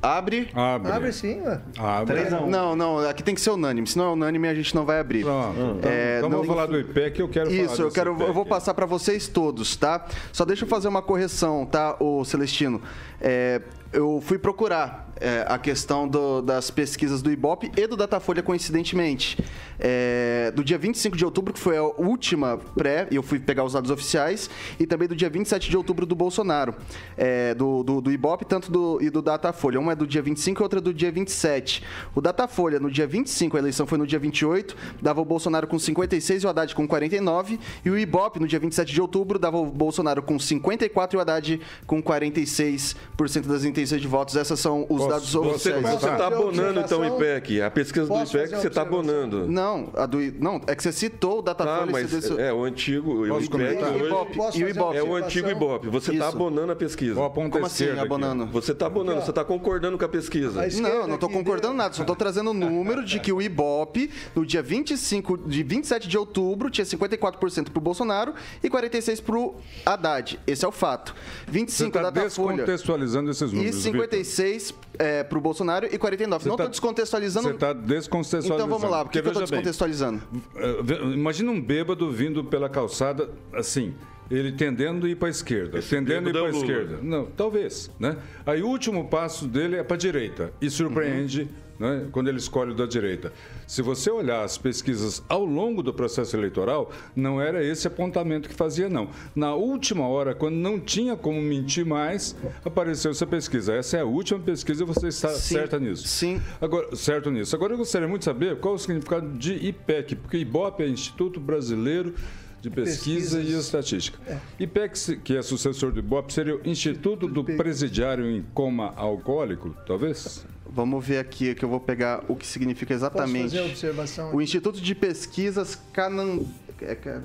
abre. Abre. Abre sim, ué. Abre. Três a um. Não, não, aqui tem que ser unânime. Se não é unânime, a gente não vai abrir. Pronto. Então, É, então não- vamos falar do IPEC, eu quero falar Isso, eu quero, eu vou IPEC. passar para vocês todos, tá? Só deixa eu fazer uma correção, tá, o Celestino. É, eu fui procurar é, a questão do- das pesquisas do Ibope e do Datafolha, coincidentemente. É, do dia 25 de outubro, que foi a última pré, e eu fui pegar os dados oficiais, e também do dia 27 de outubro do Bolsonaro, é, do, do, do Ibope, tanto do, e do Datafolha. Uma é do dia 25 e outra do dia 27. O Datafolha, no dia 25, a eleição foi no dia 28, dava o Bolsonaro com 56 e o Haddad com 49, e o Ibope, no dia 27 de outubro, dava o Bolsonaro com 54 e o Haddad com 46% das intenções de votos. Essas são os Dados você- Você oficiais. está abonando então o? IPEC. A pesquisa do IPEC você está abonando. Não, a do, não, é que você citou o Tá, Datafolha. mas você disse- é o antigo. O IPEC hoje e o Ibope. é o antigo Ibope. Você está abonando a pesquisa. Como assim, aqui. abonando? Você está abonando, você está concordando com a pesquisa. A Não, não estou aqui concordando deu- nada, só estou trazendo o número de que o Ibope, no dia 25, de 27 de outubro, tinha 54% para o Bolsonaro e 46% para o Haddad. Esse é o fato. Você 25 está da Datafolha descontextualizando esses e números, Vitor. 56 é, para o Bolsonaro e 49. não tá- estou descontextualizando. Você está descontextualizando. Então vamos lá, por que, que Porque, eu estou bem, descontextualizando? Uh, vê- Imagina um bêbado vindo pela calçada, assim, ele tendendo a ir para a esquerda, Esse tendendo a ir para a é o Lula. esquerda. Não, talvez, né? Aí o último passo dele é para a direita e surpreende, né, quando ele escolhe o da direita. Se você olhar as pesquisas ao longo do processo eleitoral, não era esse apontamento que fazia, não. Na última hora, quando não tinha como mentir mais, apareceu essa pesquisa. Essa é a última pesquisa e você está Sim, certa nisso. sim. Agora, certo nisso. Agora eu gostaria muito de saber qual o significado de IPEC, porque IBOP é Instituto Brasileiro de Pesquisa Pesquisas. e Estatística. IPEC, se- que é sucessor do IBOP, seria o Instituto do Presidiário em Coma Alcoólico, talvez? Vamos ver aqui que eu vou pegar o que significa Posso exatamente. fazer a observação? O Instituto de Pesquisas Canan... é, ca-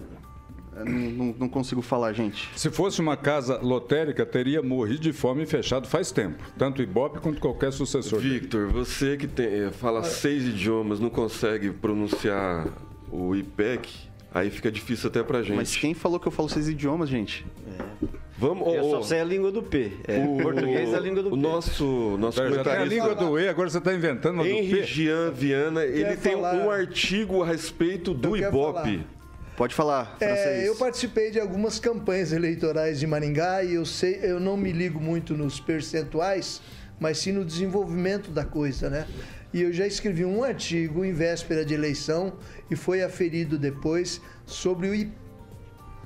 é, Não, não- não consigo falar, gente. Se fosse uma casa lotérica, teria morrido de fome e fechado faz tempo. Tanto o IBOP quanto qualquer sucessor. dele. Victor, você que tem- eh, fala seis idiomas, não consegue pronunciar o IPEC, aí fica difícil até pra gente. Mas quem falou que eu falo seis idiomas, gente? Vamos, Eu ô, só sei a língua do P. É, o, português é a língua do o P. nosso, nosso Já tem a língua do E, agora você está inventando uma do Henri P. Jean Viana, ele tem falar- um artigo a respeito do Eu Ibope. falar. Pode falar, francês. É, eu participei de algumas campanhas eleitorais de Maringá e eu sei, eu não me ligo muito nos percentuais, mas sim no desenvolvimento da coisa, né? E eu já escrevi um artigo em véspera de eleição e foi aferido depois sobre o, I-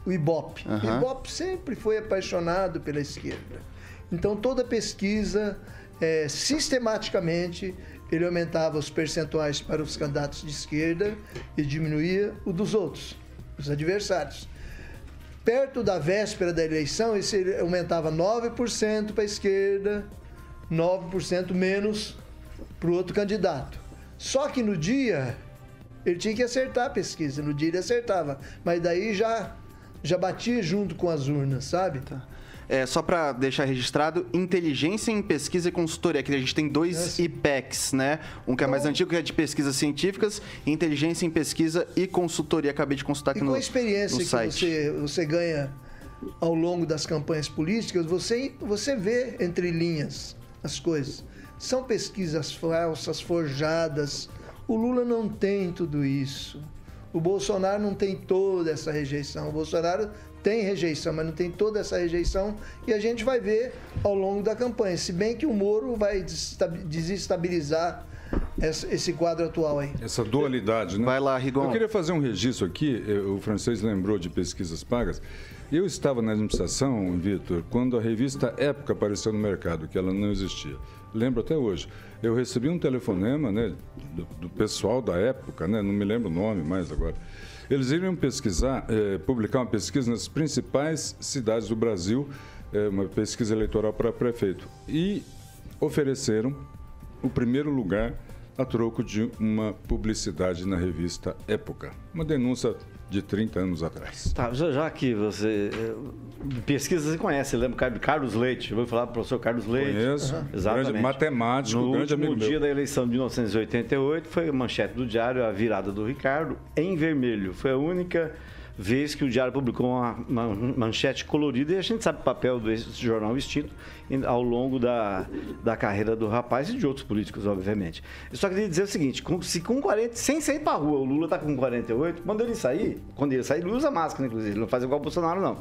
o Ibope. Aham. O Ibope sempre foi apaixonado pela esquerda. Então, toda pesquisa, eh, sistematicamente, ele aumentava os percentuais para os candidatos de esquerda e diminuía o dos outros, os adversários. Perto da véspera da eleição, esse aumentava 9% para a esquerda, 9% menos para o outro candidato. Só que no dia, ele tinha que acertar a pesquisa, no dia ele acertava. Mas daí já, já batia junto com as urnas, sabe? É, só para deixar registrado, inteligência em pesquisa e consultoria, que a gente tem dois É. IPECs, né? Um que é mais antigo, que é de pesquisas científicas, e inteligência em pesquisa e consultoria. Acabei de consultar aqui E com no, a experiência no que site. você, você ganha ao longo das campanhas políticas, você, você vê entre linhas as coisas. São pesquisas falsas, forjadas. O Lula não tem tudo isso. O Bolsonaro não tem toda essa rejeição. O Bolsonaro tem rejeição, mas não tem toda essa rejeição. E a gente vai ver ao longo da campanha. Se bem que o Moro vai desestabi- desestabilizar esse quadro atual aí. Essa dualidade, né? Vai lá, Rigon. Eu queria fazer um registro aqui, o francês lembrou de pesquisas pagas. Eu estava na administração, Vitor, quando a revista Época apareceu no mercado, que ela não existia. Lembro até hoje. Eu recebi um telefonema né, do, do pessoal da época, né, não me lembro o nome mais agora. Eles iriam pesquisar, eh, publicar uma pesquisa nas principais cidades do Brasil, eh, uma pesquisa eleitoral para prefeito. E ofereceram o primeiro lugar a troco de uma publicidade na revista Época. Uma denúncia de 30 anos atrás. Tá, já, que você. eh, Pesquisa você conhece, lembra Car- Carlos Leite? Eu vou falar para o professor Carlos Leite. Conheço. Exatamente. Grande matemático, no grande amigo dia meu. da eleição de 1988, foi a manchete do Diário, a virada do Ricardo, em vermelho. Foi a única vez que o Diário publicou uma, uma manchete colorida e a gente sabe o papel desse jornal extinto ao longo da, da carreira do rapaz e de outros políticos, obviamente. Eu só queria dizer o seguinte, com- se com 40, sem sair pra rua, o Lula tá com 48, quando ele sair, quando ele sair, ele usa máscara, inclusive, ele não faz igual o Bolsonaro, não.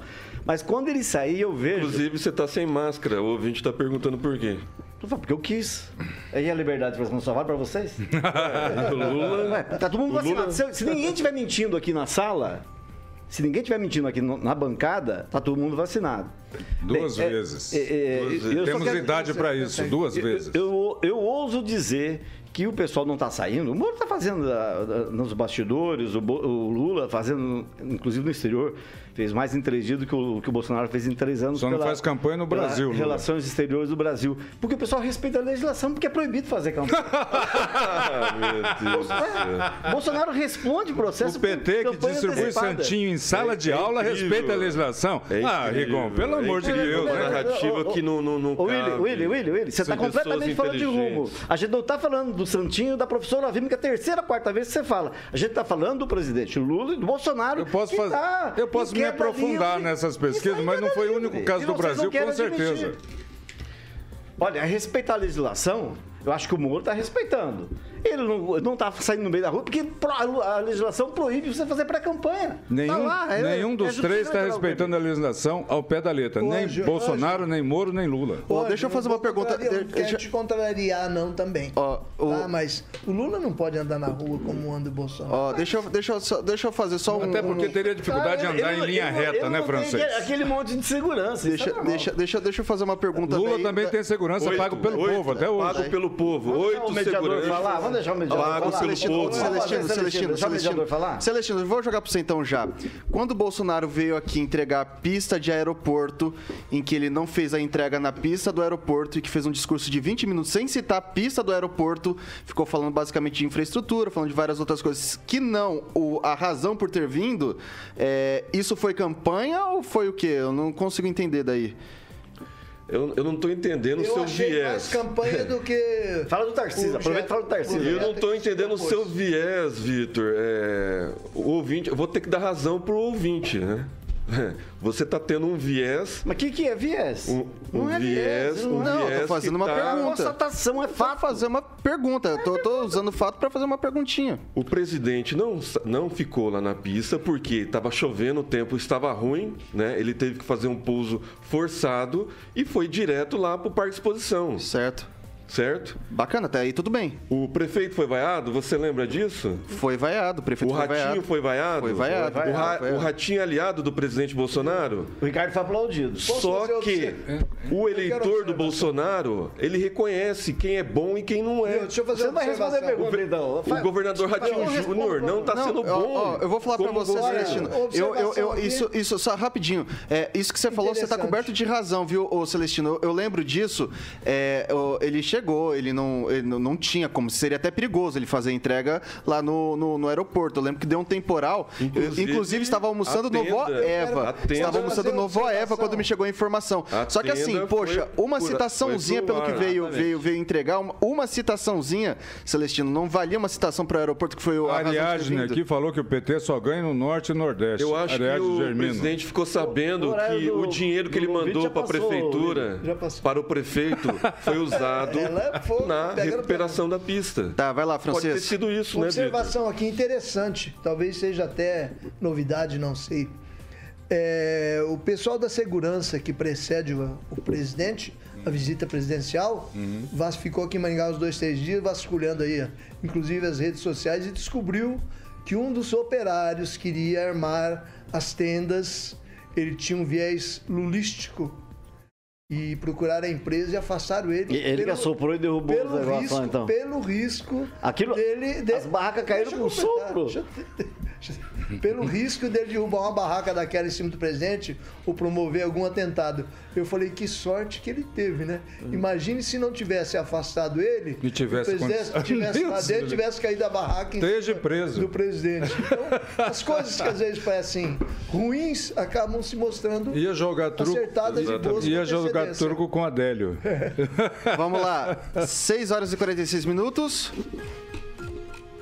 Mas quando ele sair, eu vejo... Inclusive, você tá sem máscara. O ouvinte tá perguntando por quê. Porque eu quis. Aí a liberdade de expressão só vale pra vocês? O Lula. Ué, tá todo mundo vacinado. Se, se ninguém estiver mentindo aqui na sala, se ninguém estiver mentindo aqui na bancada, tá todo mundo vacinado. Duas Bem, é- vezes. é- é, Duas eu Temos quero- idade para isso, duas eu- vezes. Eu, eu ouso dizer que o pessoal não está saindo. O Moro está fazendo ah, ah, nos bastidores, o, o Lula fazendo, inclusive no exterior, fez mais em três dias do que o, que o Bolsonaro fez em três anos. Só não faz campanha no pela Brasil, Lula. Relações exteriores do Brasil. Porque o pessoal respeita a legislação, porque é proibido fazer campanha. Ah, meu Deus céu. Bolsonaro responde processo O PT que distribui antecipada. santinho em sala de É aula incrível. respeita a legislação. É ah, Rigon, pelo é amor de. Deus, Uma né? narrativa que não, não, não Willy. Willy, Willy, Willy, você está completamente fora de rumo. A gente não está falando do Santinho da professora Vime, que é a terceira, quarta vez que você fala. A gente está falando do presidente Lula e do Bolsonaro. Eu posso, que fazer, tá eu posso me aprofundar livre. nessas pesquisas, mas não queda foi o único caso E do não Brasil, com querem admitir. certeza. Olha, respeitar a legislação, eu acho que o Moro está respeitando. Ele não está saindo no meio da rua porque a legislação proíbe você fazer pré-campanha. Tá Nenhum, lá, é- nenhum é dos justiça três está respeitando a legislação ao pé da letra. Ô, nem Anjo, Bolsonaro, nem Moro, nem Lula. Olha, deixa eu fazer uma pergunta. contrariar- Não Deixa- quero te contrariar, não, também. Ó, o- Tá, mas o Lula não pode andar na rua como anda o Bolsonaro. Ó, deixa eu, deixa, eu, só- deixa eu fazer só um. Até porque um- teria dificuldade de Ah, andar ele- em linha ele- reta, ele né, francês? aquele- monte de segurança. Deixa, é deixa, deixa, deixa eu fazer uma pergunta. Lula daí também da- tem segurança Oito, pago pelo oito, povo até hoje. Pago pelo povo. Oito o mediador seguranças. Vamos deixar o mediador falar. Celestino, Celestino, Celestino, Deixa o mediador Celestino. falar? Celestino, vou jogar pra você então já. Quando o Bolsonaro veio aqui entregar a pista de aeroporto, em que ele não fez a entrega na pista do aeroporto e que fez um discurso de 20 minutos sem citar a pista do aeroporto, ficou falando basicamente de infraestrutura, falando de várias outras coisas que não, o- a razão por ter vindo, é, isso foi campanha ou foi o quê? Eu não consigo entender daí. Eu, eu não tô entendendo o Eu seu achei mais viés. campanha do que. Fala do Tarcísio, aproveita e fala do Tarcísio. Eu não ser entendendo o seu viés, Vitor. É, o ouvinte, eu vou ter que dar razão pro ouvinte, né? Você tá tendo um viés. Mas o que, que é viés? Um, um não é viés, um Não, eu tô viés fazendo uma tá- A pergunta. constatação é Pra fato. fazer uma pergunta. Eu tô, tô usando o fato pra fazer uma perguntinha. O presidente não, não ficou lá na pista porque estava chovendo, o tempo estava ruim, né? Ele teve que fazer um pouso forçado e foi direto lá para o Parque de Exposição. Certo? Certo? Bacana, até aí tudo bem. O prefeito foi vaiado, você lembra disso? Foi vaiado, o prefeito O foi Ratinho vaiado. foi vaiado? Foi vaiado, O, foi ra- vaiado, o vaiado. Ratinho é aliado do presidente Bolsonaro? O Ricardo foi aplaudido. Só que o quero eleitor do. Bolsonaro, ele reconhece quem é bom e quem não é. Deixa eu fazer Você uma vai responder a pergunta, então. O governador Ratinho Júnior não está sendo ó, bom. ó, eu vou falar pra como você. Celestino. Eu, eu, eu, isso, isso, só rapidinho. É, isso que você falou, você está coberto de razão, viu, ô Celestino? Eu, eu lembro disso. é, o- ele chegou, ele não, ele não- tinha como. Seria até perigoso ele fazer a entrega lá no, no, no aeroporto. Eu lembro que deu um temporal. Eu, Inclusive, Inclusive, estava almoçando no Vó atenda, Eva. atenda. Estava almoçando no Vó Eva quando me chegou a informação. Só que assim, poxa, foi uma citaçãozinha, pelo que veio, exatamente. veio, veio entregar, uma, uma citaçãozinha, Celestino, não valia uma citação para o aeroporto que foi o A Ariadne aqui falou que o PT só ganha no Norte e Nordeste. Eu acho que Ariadne o Germino. presidente ficou sabendo O que do- o dinheiro que ele mandou para a prefeitura, para o prefeito, foi usado Ela é fogo, na recuperação da pista. Tá, vai lá, Pode ter Francês. sido isso, né, Vitor? Observação aqui interessante, talvez seja até novidade, não sei. É, o pessoal da segurança que precede o, o presidente, a visita presidencial, vas- ficou aqui em Maringá uns dois, três dias, vasculhando aí, inclusive as redes sociais, e descobriu que um dos operários queria armar as tendas, ele tinha um viés lulístico. E procuraram a empresa e afastaram ele. E ele que assoprou e derrubou os pelo negócios risco, então. Pelo risco Aquilo- dele, de- as barracas caíram com sopro. deixa eu- deixa- Pelo risco dele derrubar uma barraca daquela em cima do presidente ou promover algum atentado. Eu falei, que sorte que ele teve, né? Imagine se não tivesse afastado ele E tivesse o presidente acontecido tivesse lá dentro, tivesse caído a barraca em Esteja cima preso. do presidente. Então, as coisas que às vezes parecem ruins acabam se mostrando Ia jogar truco. acertadas e boas Ia com antecedência. truco com Adélio. Vamos lá. 6 horas e 46 minutos.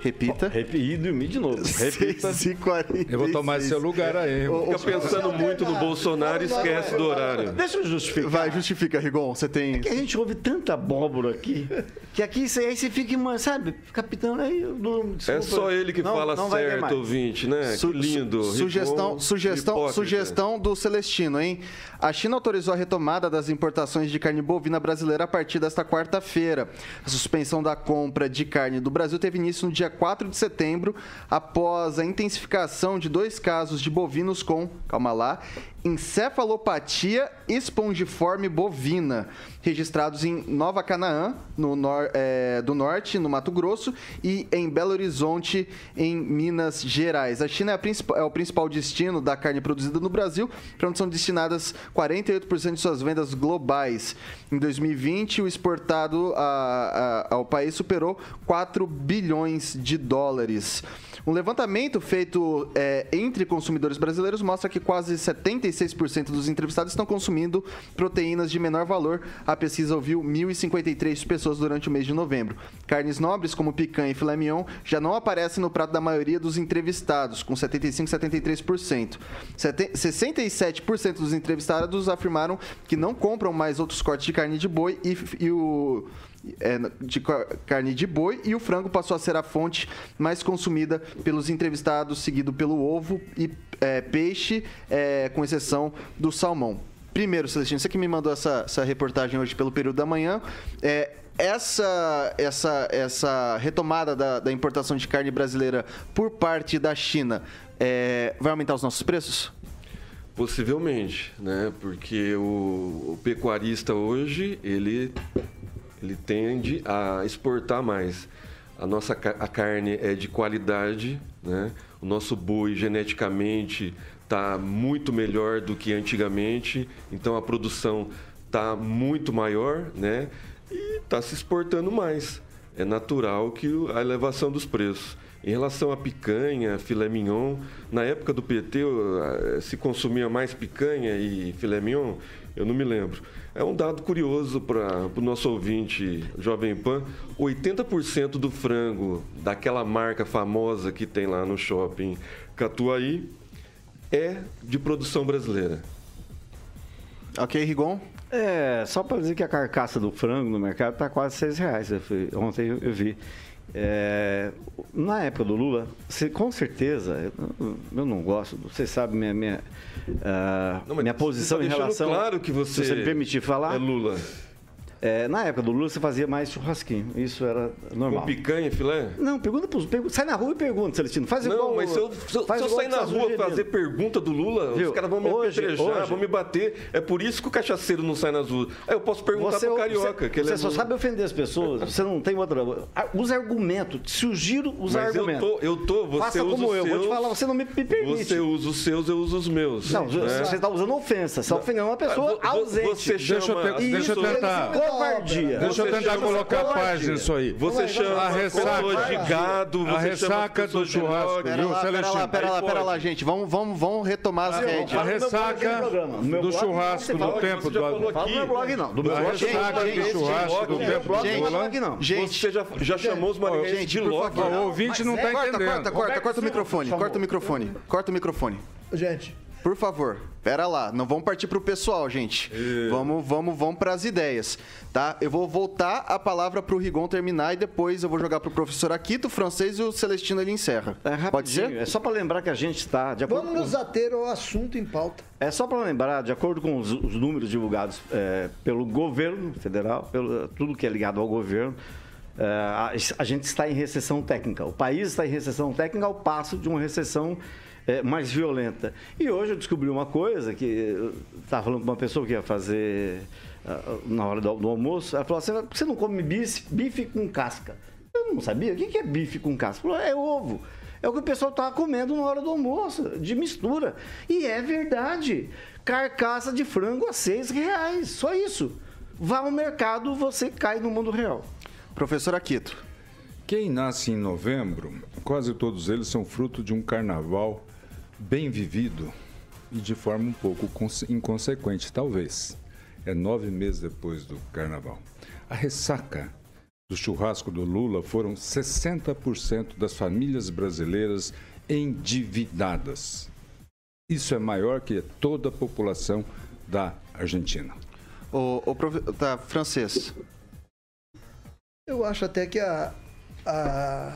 Repita. Repi- E dormir de novo. Repita. 6 e 46. Eu vou tomar seu lugar aí. Ô, Fica pensando muito no Bolsonaro e esquece do horário. Deixa eu justificar. Vai, justifica, Rigon. Você tem. Que a gente ouve tanta abóbora aqui, que aqui isso aí você fica, mano, sabe, capitão, aí eu durmo, É desculpa. só ele que Não- fala não certo, ouvinte, né? Su- que lindo. su- Sugestão, Rigon, sugestão, hipócrita. sugestão do Celestino, hein? A China autorizou a retomada das importações de carne bovina brasileira a partir desta quarta-feira. A suspensão da compra de carne do Brasil teve início no dia 4 de setembro, após a intensificação de dois casos de bovinos com, calma lá, encefalopatia espongiforme bovina, registrados em Nova Canaã, no nor- eh, do Norte, no Mato Grosso, e em Belo Horizonte, em Minas Gerais. A China é, a é o principal destino da carne produzida no Brasil, para onde são destinadas 48% de suas vendas globais. Em 2020, o exportado a- a- ao país superou 4 bilhões de dólares. Um levantamento feito eh, entre consumidores brasileiros mostra que quase 76% dos entrevistados estão consumindo proteínas de menor valor. A pesquisa ouviu 1.053 pessoas durante o mês de novembro. Carnes nobres, como picanha e filé mignon, já não aparecem no prato da maioria dos entrevistados, com 75% e 73%. Sete- 67% dos entrevistados afirmaram que não compram mais outros cortes de carne de boi e, e o é, de ca- carne de boi e o frango passou a ser a fonte mais consumida pelos entrevistados, seguido pelo ovo e é, peixe, é, com exceção do salmão. Primeiro, Celestino, você que me mandou essa, essa reportagem hoje pelo período da manhã, é, essa, essa, essa retomada da, da importação de carne brasileira por parte da China é, vai aumentar os nossos preços? Possivelmente, né? Porque o, o pecuarista hoje, ele, ele tende a exportar mais. A nossa a carne é de qualidade, né? O nosso boi geneticamente está muito melhor do que antigamente, então a produção está muito maior, né? E está se exportando mais. É natural que a elevação dos preços. Em relação à picanha, filé mignon, na época do PT eh, se consumia mais picanha e filé mignon? Eu não me lembro. É um dado curioso para o nosso ouvinte Jovem Pan. 80% do frango daquela marca famosa que tem lá no shopping Catuaí é de produção brasileira. Ok, Rigon? É, só para dizer que a carcaça do frango no mercado está quase seis reais. Eu fui- ontem eu vi. É, na época do Lula, você- com certeza, eu, eu não gosto, você sabe minha, minha, ah, Não, minha posição tá em relação. claro que você Se você me permitir falar. É Lula. É, na época do Lula, você fazia mais churrasquinho. Isso era normal. Com picanha, filé? Não, pergunta pros. Pergunta, sai na rua e pergunta, Celestino. Faz Não, igual. mas se eu, se eu, se eu sair na rua Unidos. fazer pergunta do Lula, Viu? os caras vão me Hoje- vão me bater. É por isso que o cachaceiro não sai nas ruas. Aí eu posso perguntar Você, pro carioca. você, que ele você é só sabe ofender as pessoas, você não tem outra. Usa argumento. Se o giro usa Mas eu argumento. tô, eu tô, você Faça usa como os eu, seus, vou te falar, você não me, me permite. Você usa os seus, eu uso os meus. Não, né? você está usando ofensa, você está ofendendo uma pessoa Vo- vo- ausente. Você Deixa eu chama te- as deixa eu tentar- Covardia. Deixa eu tentar colocar paz nisso aí. Você chama a ressaca- de gado, você a ressaca do churrasco, viu, lá, pera lá, Celestino? pera lá, pera lá, gente. Vamos, vamos, vamos retomar as A rédeas. Blog aqui ressaca do blog, churrasco do tempo do Fala no meu blog, não. Do meu A blog, do churrasco do tempo blog do aqui, não. Gente, Você já, chamou os gente, de louco. O ouvinte não está Corta, entendendo. corta, corta, corta o microfone, corta o microfone, corta o microfone. Gente, Por favor, pera lá, não vamos partir pro pessoal, gente. Vamos, vamos, vamos para as ideias, tá? Eu vou voltar a palavra pro Rigon terminar e depois eu vou jogar pro professor Aquito, o francês e o Celestino ele encerra. É, Pode ser? É só para lembrar que a gente está, de acordo vamos com nos ater ao assunto em pauta. É só para lembrar, de acordo com os, os números divulgados é, pelo governo federal, pelo, tudo que é ligado ao governo, é, a, a gente está em recessão técnica. O país está em recessão técnica ao passo de uma recessão é, mais violenta. E hoje eu descobri uma coisa que estava falando com uma pessoa que ia fazer ah, na hora do, do almoço. Ela falou assim: você não come bife, bife com casca? Eu não sabia. O que que é bife com casca? Falou, é ovo. É o que o pessoal estava comendo na hora do almoço, de mistura. E é verdade. Carcaça de frango a seis reais. Só isso. Vá ao mercado, você cai no mundo real. Professor Aquito. Quem nasce em novembro, quase todos eles são fruto de um carnaval bem vivido e de forma um pouco conse- inconsequente, talvez. É nove meses depois do carnaval. A ressaca do churrasco do Lula foram 60% das famílias brasileiras endividadas. Isso é maior que toda a população da Argentina. O, o tá, francês. Eu acho até que a, a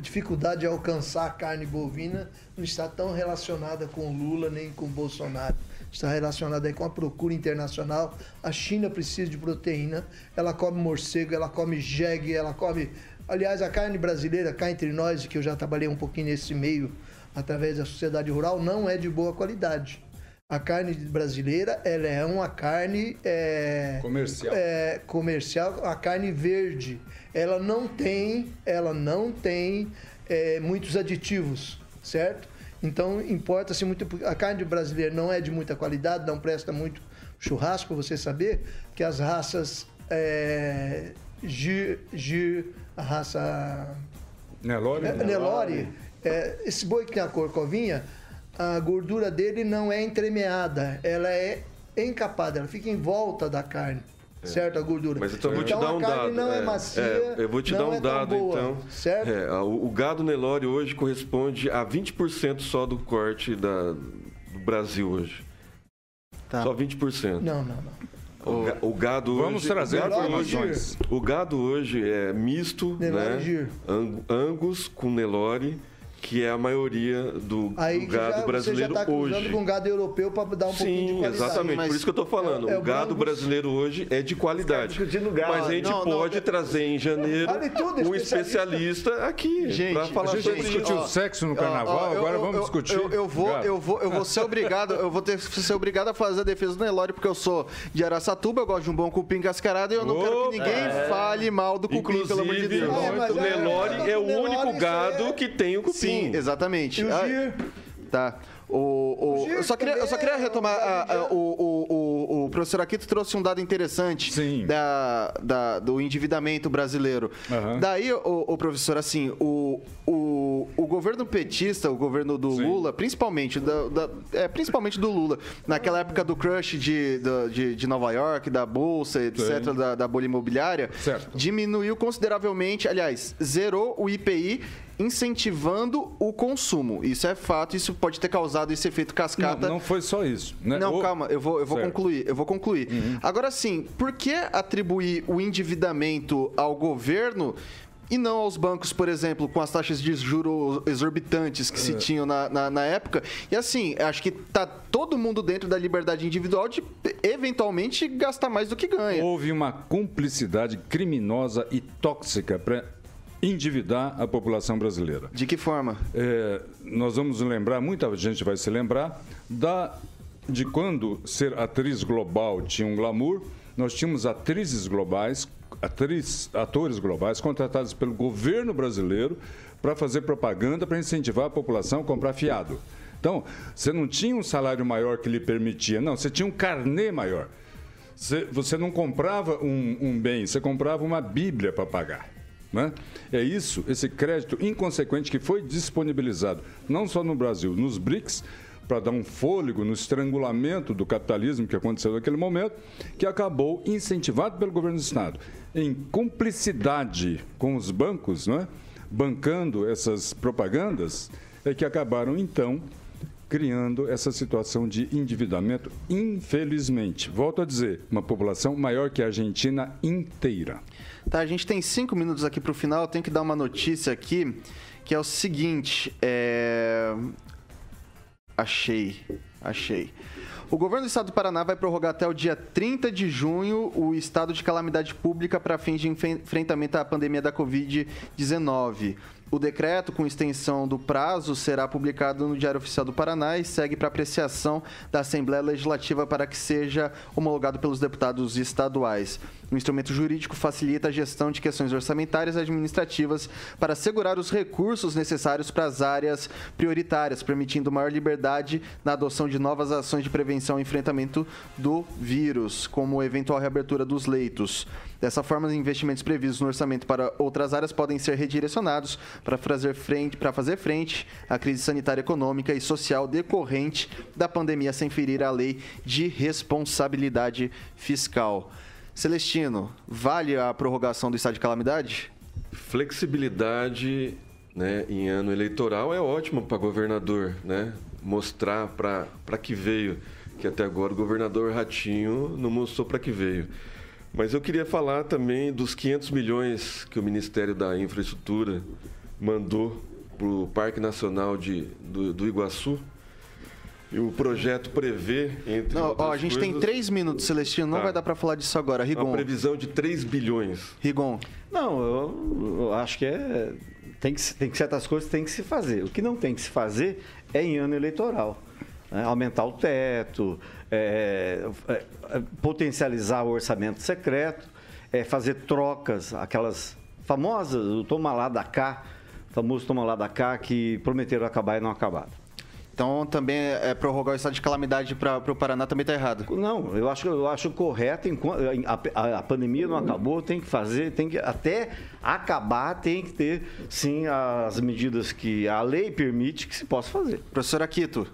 dificuldade de alcançar a carne bovina não está tão relacionada com Lula nem com Bolsonaro. Está relacionada com a procura internacional. A China precisa de proteína, ela come morcego, ela come jegue, ela come. Aliás, a carne brasileira, cá entre nós, que eu já trabalhei um pouquinho nesse meio através da sociedade rural, não é de boa qualidade. A carne brasileira, ela é uma carne é, Comercial. é, comercial, a carne verde, ela não tem, ela não tem é, muitos aditivos, certo? Então importa-se muito, a carne brasileira não é de muita qualidade, não presta muito churrasco, você saber que as raças é, Gir, Gir, a raça Nelore? é, Nelore, é, esse boi que tem a corcovinha, a gordura dele não é entremeada, ela é encapada, ela fica em volta da carne. Certo, a gordura. Mas então eu vou te dar a um carne dado. não é, macia, é, eu vou te não dar um é dado, boa, então. Certo? É, a- o, o gado Nelore hoje corresponde a 20% só do corte da, do Brasil hoje. Tá. Só 20%. Não, não, não. O, ga- o gado hoje. Vamos trazer o gado hoje, informações. o gado hoje é misto, Nelore né? Angus com Nelore, que é a maioria do, Aí do gado já, você já brasileiro está cruzando hoje. com gado europeu para dar um pouquinho de Sim, qualidade. exatamente. Mas Por isso que eu tô falando. é- é o o gado Angus. brasileiro hoje é de qualidade. gado. Mas a gente Não, não, pode de- trazer em janeiro Vale tudo, um especialista. especialista aqui Gente, para falar A gente sobre discutiu. Ó, sexo no Ó, carnaval, ó, eu- agora eu- vamos eu- discutir. Eu, eu vou, eu, vou, eu vou ser obrigado, eu vou ter que ser obrigado a fazer a defesa do Nelore, porque eu sou de Araçatuba, eu gosto de um bom cupim cascarado e eu não quero que ninguém fale mal do cupim, pelo amor de Inclusive, Deus. É, o é- Nelore é, o único gado é- que tem o cupim. Sim, exatamente. E o Ah? Tá. O, o- eu, só queria, eu só queria é retomar. a- a- gado de- o, o, o, professor Aquito trouxe um dado interessante Sim. Da, da- do endividamento brasileiro. Aham. Daí, o, o professor, assim, o, o, o governo petista, o governo do Sim. Lula, principalmente, da, da- é, principalmente do Lula, naquela época do crush de, de, de Nova York, da Bolsa, etc., Sim. da, da bolha imobiliária, Certo. diminuiu consideravelmente, aliás, zerou o IPI incentivando o consumo. Isso é fato, isso pode ter causado esse efeito Não, cascata. não foi só isso. Né? Não, O- calma, eu vou, eu vou Certo. concluir, eu vou concluir. Agora sim, por que atribuir o endividamento ao governo e não aos bancos, por exemplo, com as taxas de juros exorbitantes que se tinham na, na, na, época. E assim, acho que tá todo mundo dentro da liberdade individual de eventualmente gastar mais do que ganha. Houve uma cumplicidade criminosa e tóxica para endividar a população brasileira. De que forma? É, nós vamos lembrar, muita gente vai se lembrar, da, de quando ser atriz global tinha um glamour, nós tínhamos atrizes globais atriz, atores globais contratados pelo governo brasileiro para fazer propaganda para incentivar a população a comprar fiado. Então, você não tinha um salário maior que lhe permitia, não, você tinha um carnê maior. Você, você não comprava um, um, bem, você comprava uma Bíblia para pagar. Né? É isso, esse crédito inconsequente que foi disponibilizado, não só no Brasil, nos BRICS, para dar um fôlego no estrangulamento do capitalismo que aconteceu naquele momento, que acabou incentivado pelo governo do Estado em cumplicidade com os bancos, não é? bancando essas propagandas, é que acabaram então criando essa situação de endividamento, infelizmente. Volto a dizer, uma população maior que a Argentina inteira. Tá, a gente tem cinco minutos aqui para o final, eu tenho que dar uma notícia aqui, que é o seguinte, é... Achei, achei. O governo do estado do Paraná vai prorrogar até o dia 30 de junho o estado de calamidade pública para fins de enfrentamento à pandemia da Covid-19. O decreto com extensão do prazo será publicado no Diário Oficial do Paraná e segue para apreciação da Assembleia Legislativa para que seja homologado pelos deputados estaduais. O instrumento jurídico facilita a gestão de questões orçamentárias e administrativas para assegurar os recursos necessários para as áreas prioritárias, permitindo maior liberdade na adoção de novas ações de prevenção e enfrentamento do vírus, como eventual reabertura dos leitos. Dessa forma, os investimentos previstos no orçamento para outras áreas podem ser redirecionados para fazer frente, para fazer frente à crise sanitária, econômica e social decorrente da pandemia sem ferir a lei de responsabilidade fiscal. Celestino, vale a prorrogação do estado de calamidade? Flexibilidade né, em ano eleitoral é ótimo para governador, né? Mostrar para que veio, que até agora o governador Ratinho não mostrou para que veio. Mas eu queria falar também dos 500 milhões que o Ministério da Infraestrutura mandou para o Parque Nacional de, do, do Iguaçu. E o projeto prevê, entre. Não, ó, a gente coisas... tem três minutos, Celestino, não tá. vai dar para falar disso agora. Rigon. Uma previsão de 3 bilhões. Rigon. Não, eu, eu acho que é. Tem, que, tem que certas coisas tem que se fazer. O que não tem que se fazer é em ano eleitoral. Né? Aumentar o teto, é, é, é, potencializar o orçamento secreto, é, fazer trocas, aquelas famosas, o toma lá da cá, famoso toma lá da cá, que prometeram acabar e não acabaram. Então também é, prorrogar o estado de calamidade para o Paraná também está errado. Não, eu acho, eu acho correto. A, a, a, pandemia não acabou, tem que fazer, tem que até acabar, tem que ter sim as medidas que a lei permite que se possa fazer. Professor Aquito.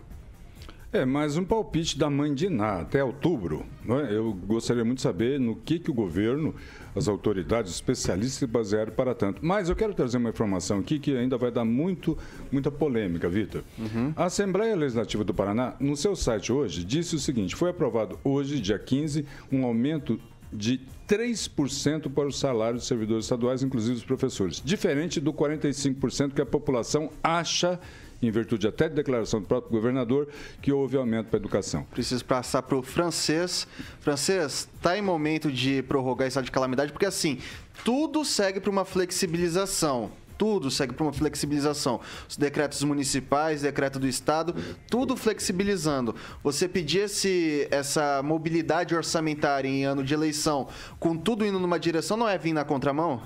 É, mais um palpite da mãe de Ná, até outubro. É? Eu gostaria muito de saber no que, que o governo, as autoridades, especialistas se basearam para tanto. Mas eu quero trazer uma informação aqui que ainda vai dar muito, muita polêmica, Vitor. Uhum. A Assembleia Legislativa do Paraná, no seu site hoje, disse o seguinte: foi aprovado hoje, dia 15, um aumento de 3% para os salários dos servidores estaduais, inclusive os professores. Diferente do 45% que a população acha em virtude até de declaração do próprio governador, que houve aumento para a educação. Preciso passar para o francês. Francês, está em momento de prorrogar estado de calamidade, porque assim, tudo segue para uma flexibilização tudo segue para uma flexibilização. Os decretos municipais, decreto do Estado, tudo flexibilizando. Você pedir esse, essa mobilidade orçamentária em ano de eleição, com tudo indo numa direção, não é vir na contramão?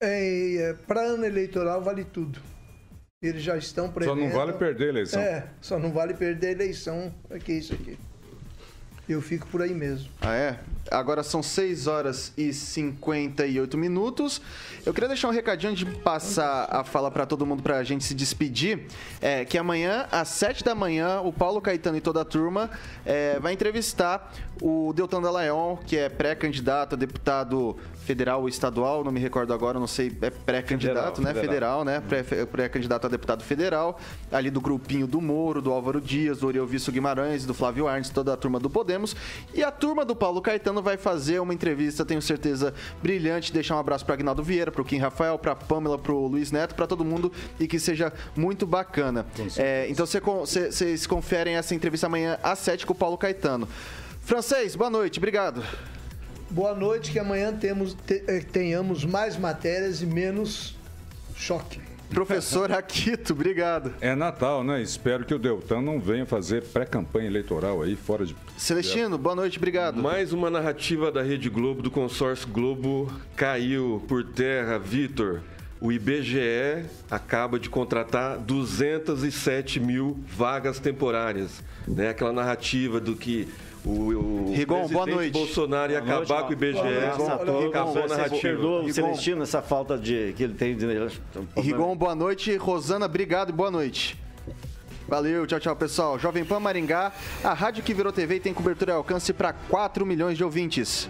É, é para ano eleitoral vale tudo. Eles já estão prevendo... Só não vale perder a eleição. É, só não vale perder a eleição. É que é isso aqui. Eu fico por aí mesmo. Ah, é? Agora são 6 horas e 58 minutos. Eu queria deixar um recadinho de passar a fala para todo mundo para a gente se despedir. É que amanhã, às 7 da manhã, o Paulo Caetano e toda a turma é, vai entrevistar o Deltan Dallagnol, que é pré-candidato a deputado federal ou estadual, não me recordo agora, não sei, é pré-candidato, né? Federal, federal né? Pré-candidato a deputado federal, ali do grupinho do Moro, do Álvaro Dias, do Oriol Guimarães, do Flávio Arnes, toda a turma do Poder fazemos. E a turma do Paulo Caetano vai fazer uma entrevista, tenho certeza, brilhante. Deixar um abraço para Agnaldo Vieira, para o Kim Rafael, para Pamela, para o Luiz Neto, para todo mundo e que seja muito bacana. É, então vocês conferem essa entrevista amanhã às 7 com o Paulo Caetano. Francês, boa noite, obrigado. Boa noite, que amanhã temos, te, eh, tenhamos mais matérias e menos choque. Professor Aquito, obrigado. É Natal, né? Espero que o Deltan não venha fazer pré-campanha eleitoral aí fora de. Celestino, boa noite, obrigado. Mais uma narrativa da Rede Globo, do consórcio Globo, caiu por terra. Vitor, o IBGE acaba de contratar 207 mil vagas temporárias. Né? Aquela narrativa do que o, o Rigon, boa noite. Bolsonaro ia acabar noite, com o IBGE. Rigon, acabou a narrativa. Perdoa o Celestino essa falta de que ele tem de... Rigon, boa noite. Rosana, obrigado e boa noite. Valeu, tchau, tchau, pessoal. Jovem Pan Maringá, a rádio que virou TV e tem cobertura e alcance para 4 milhões de ouvintes.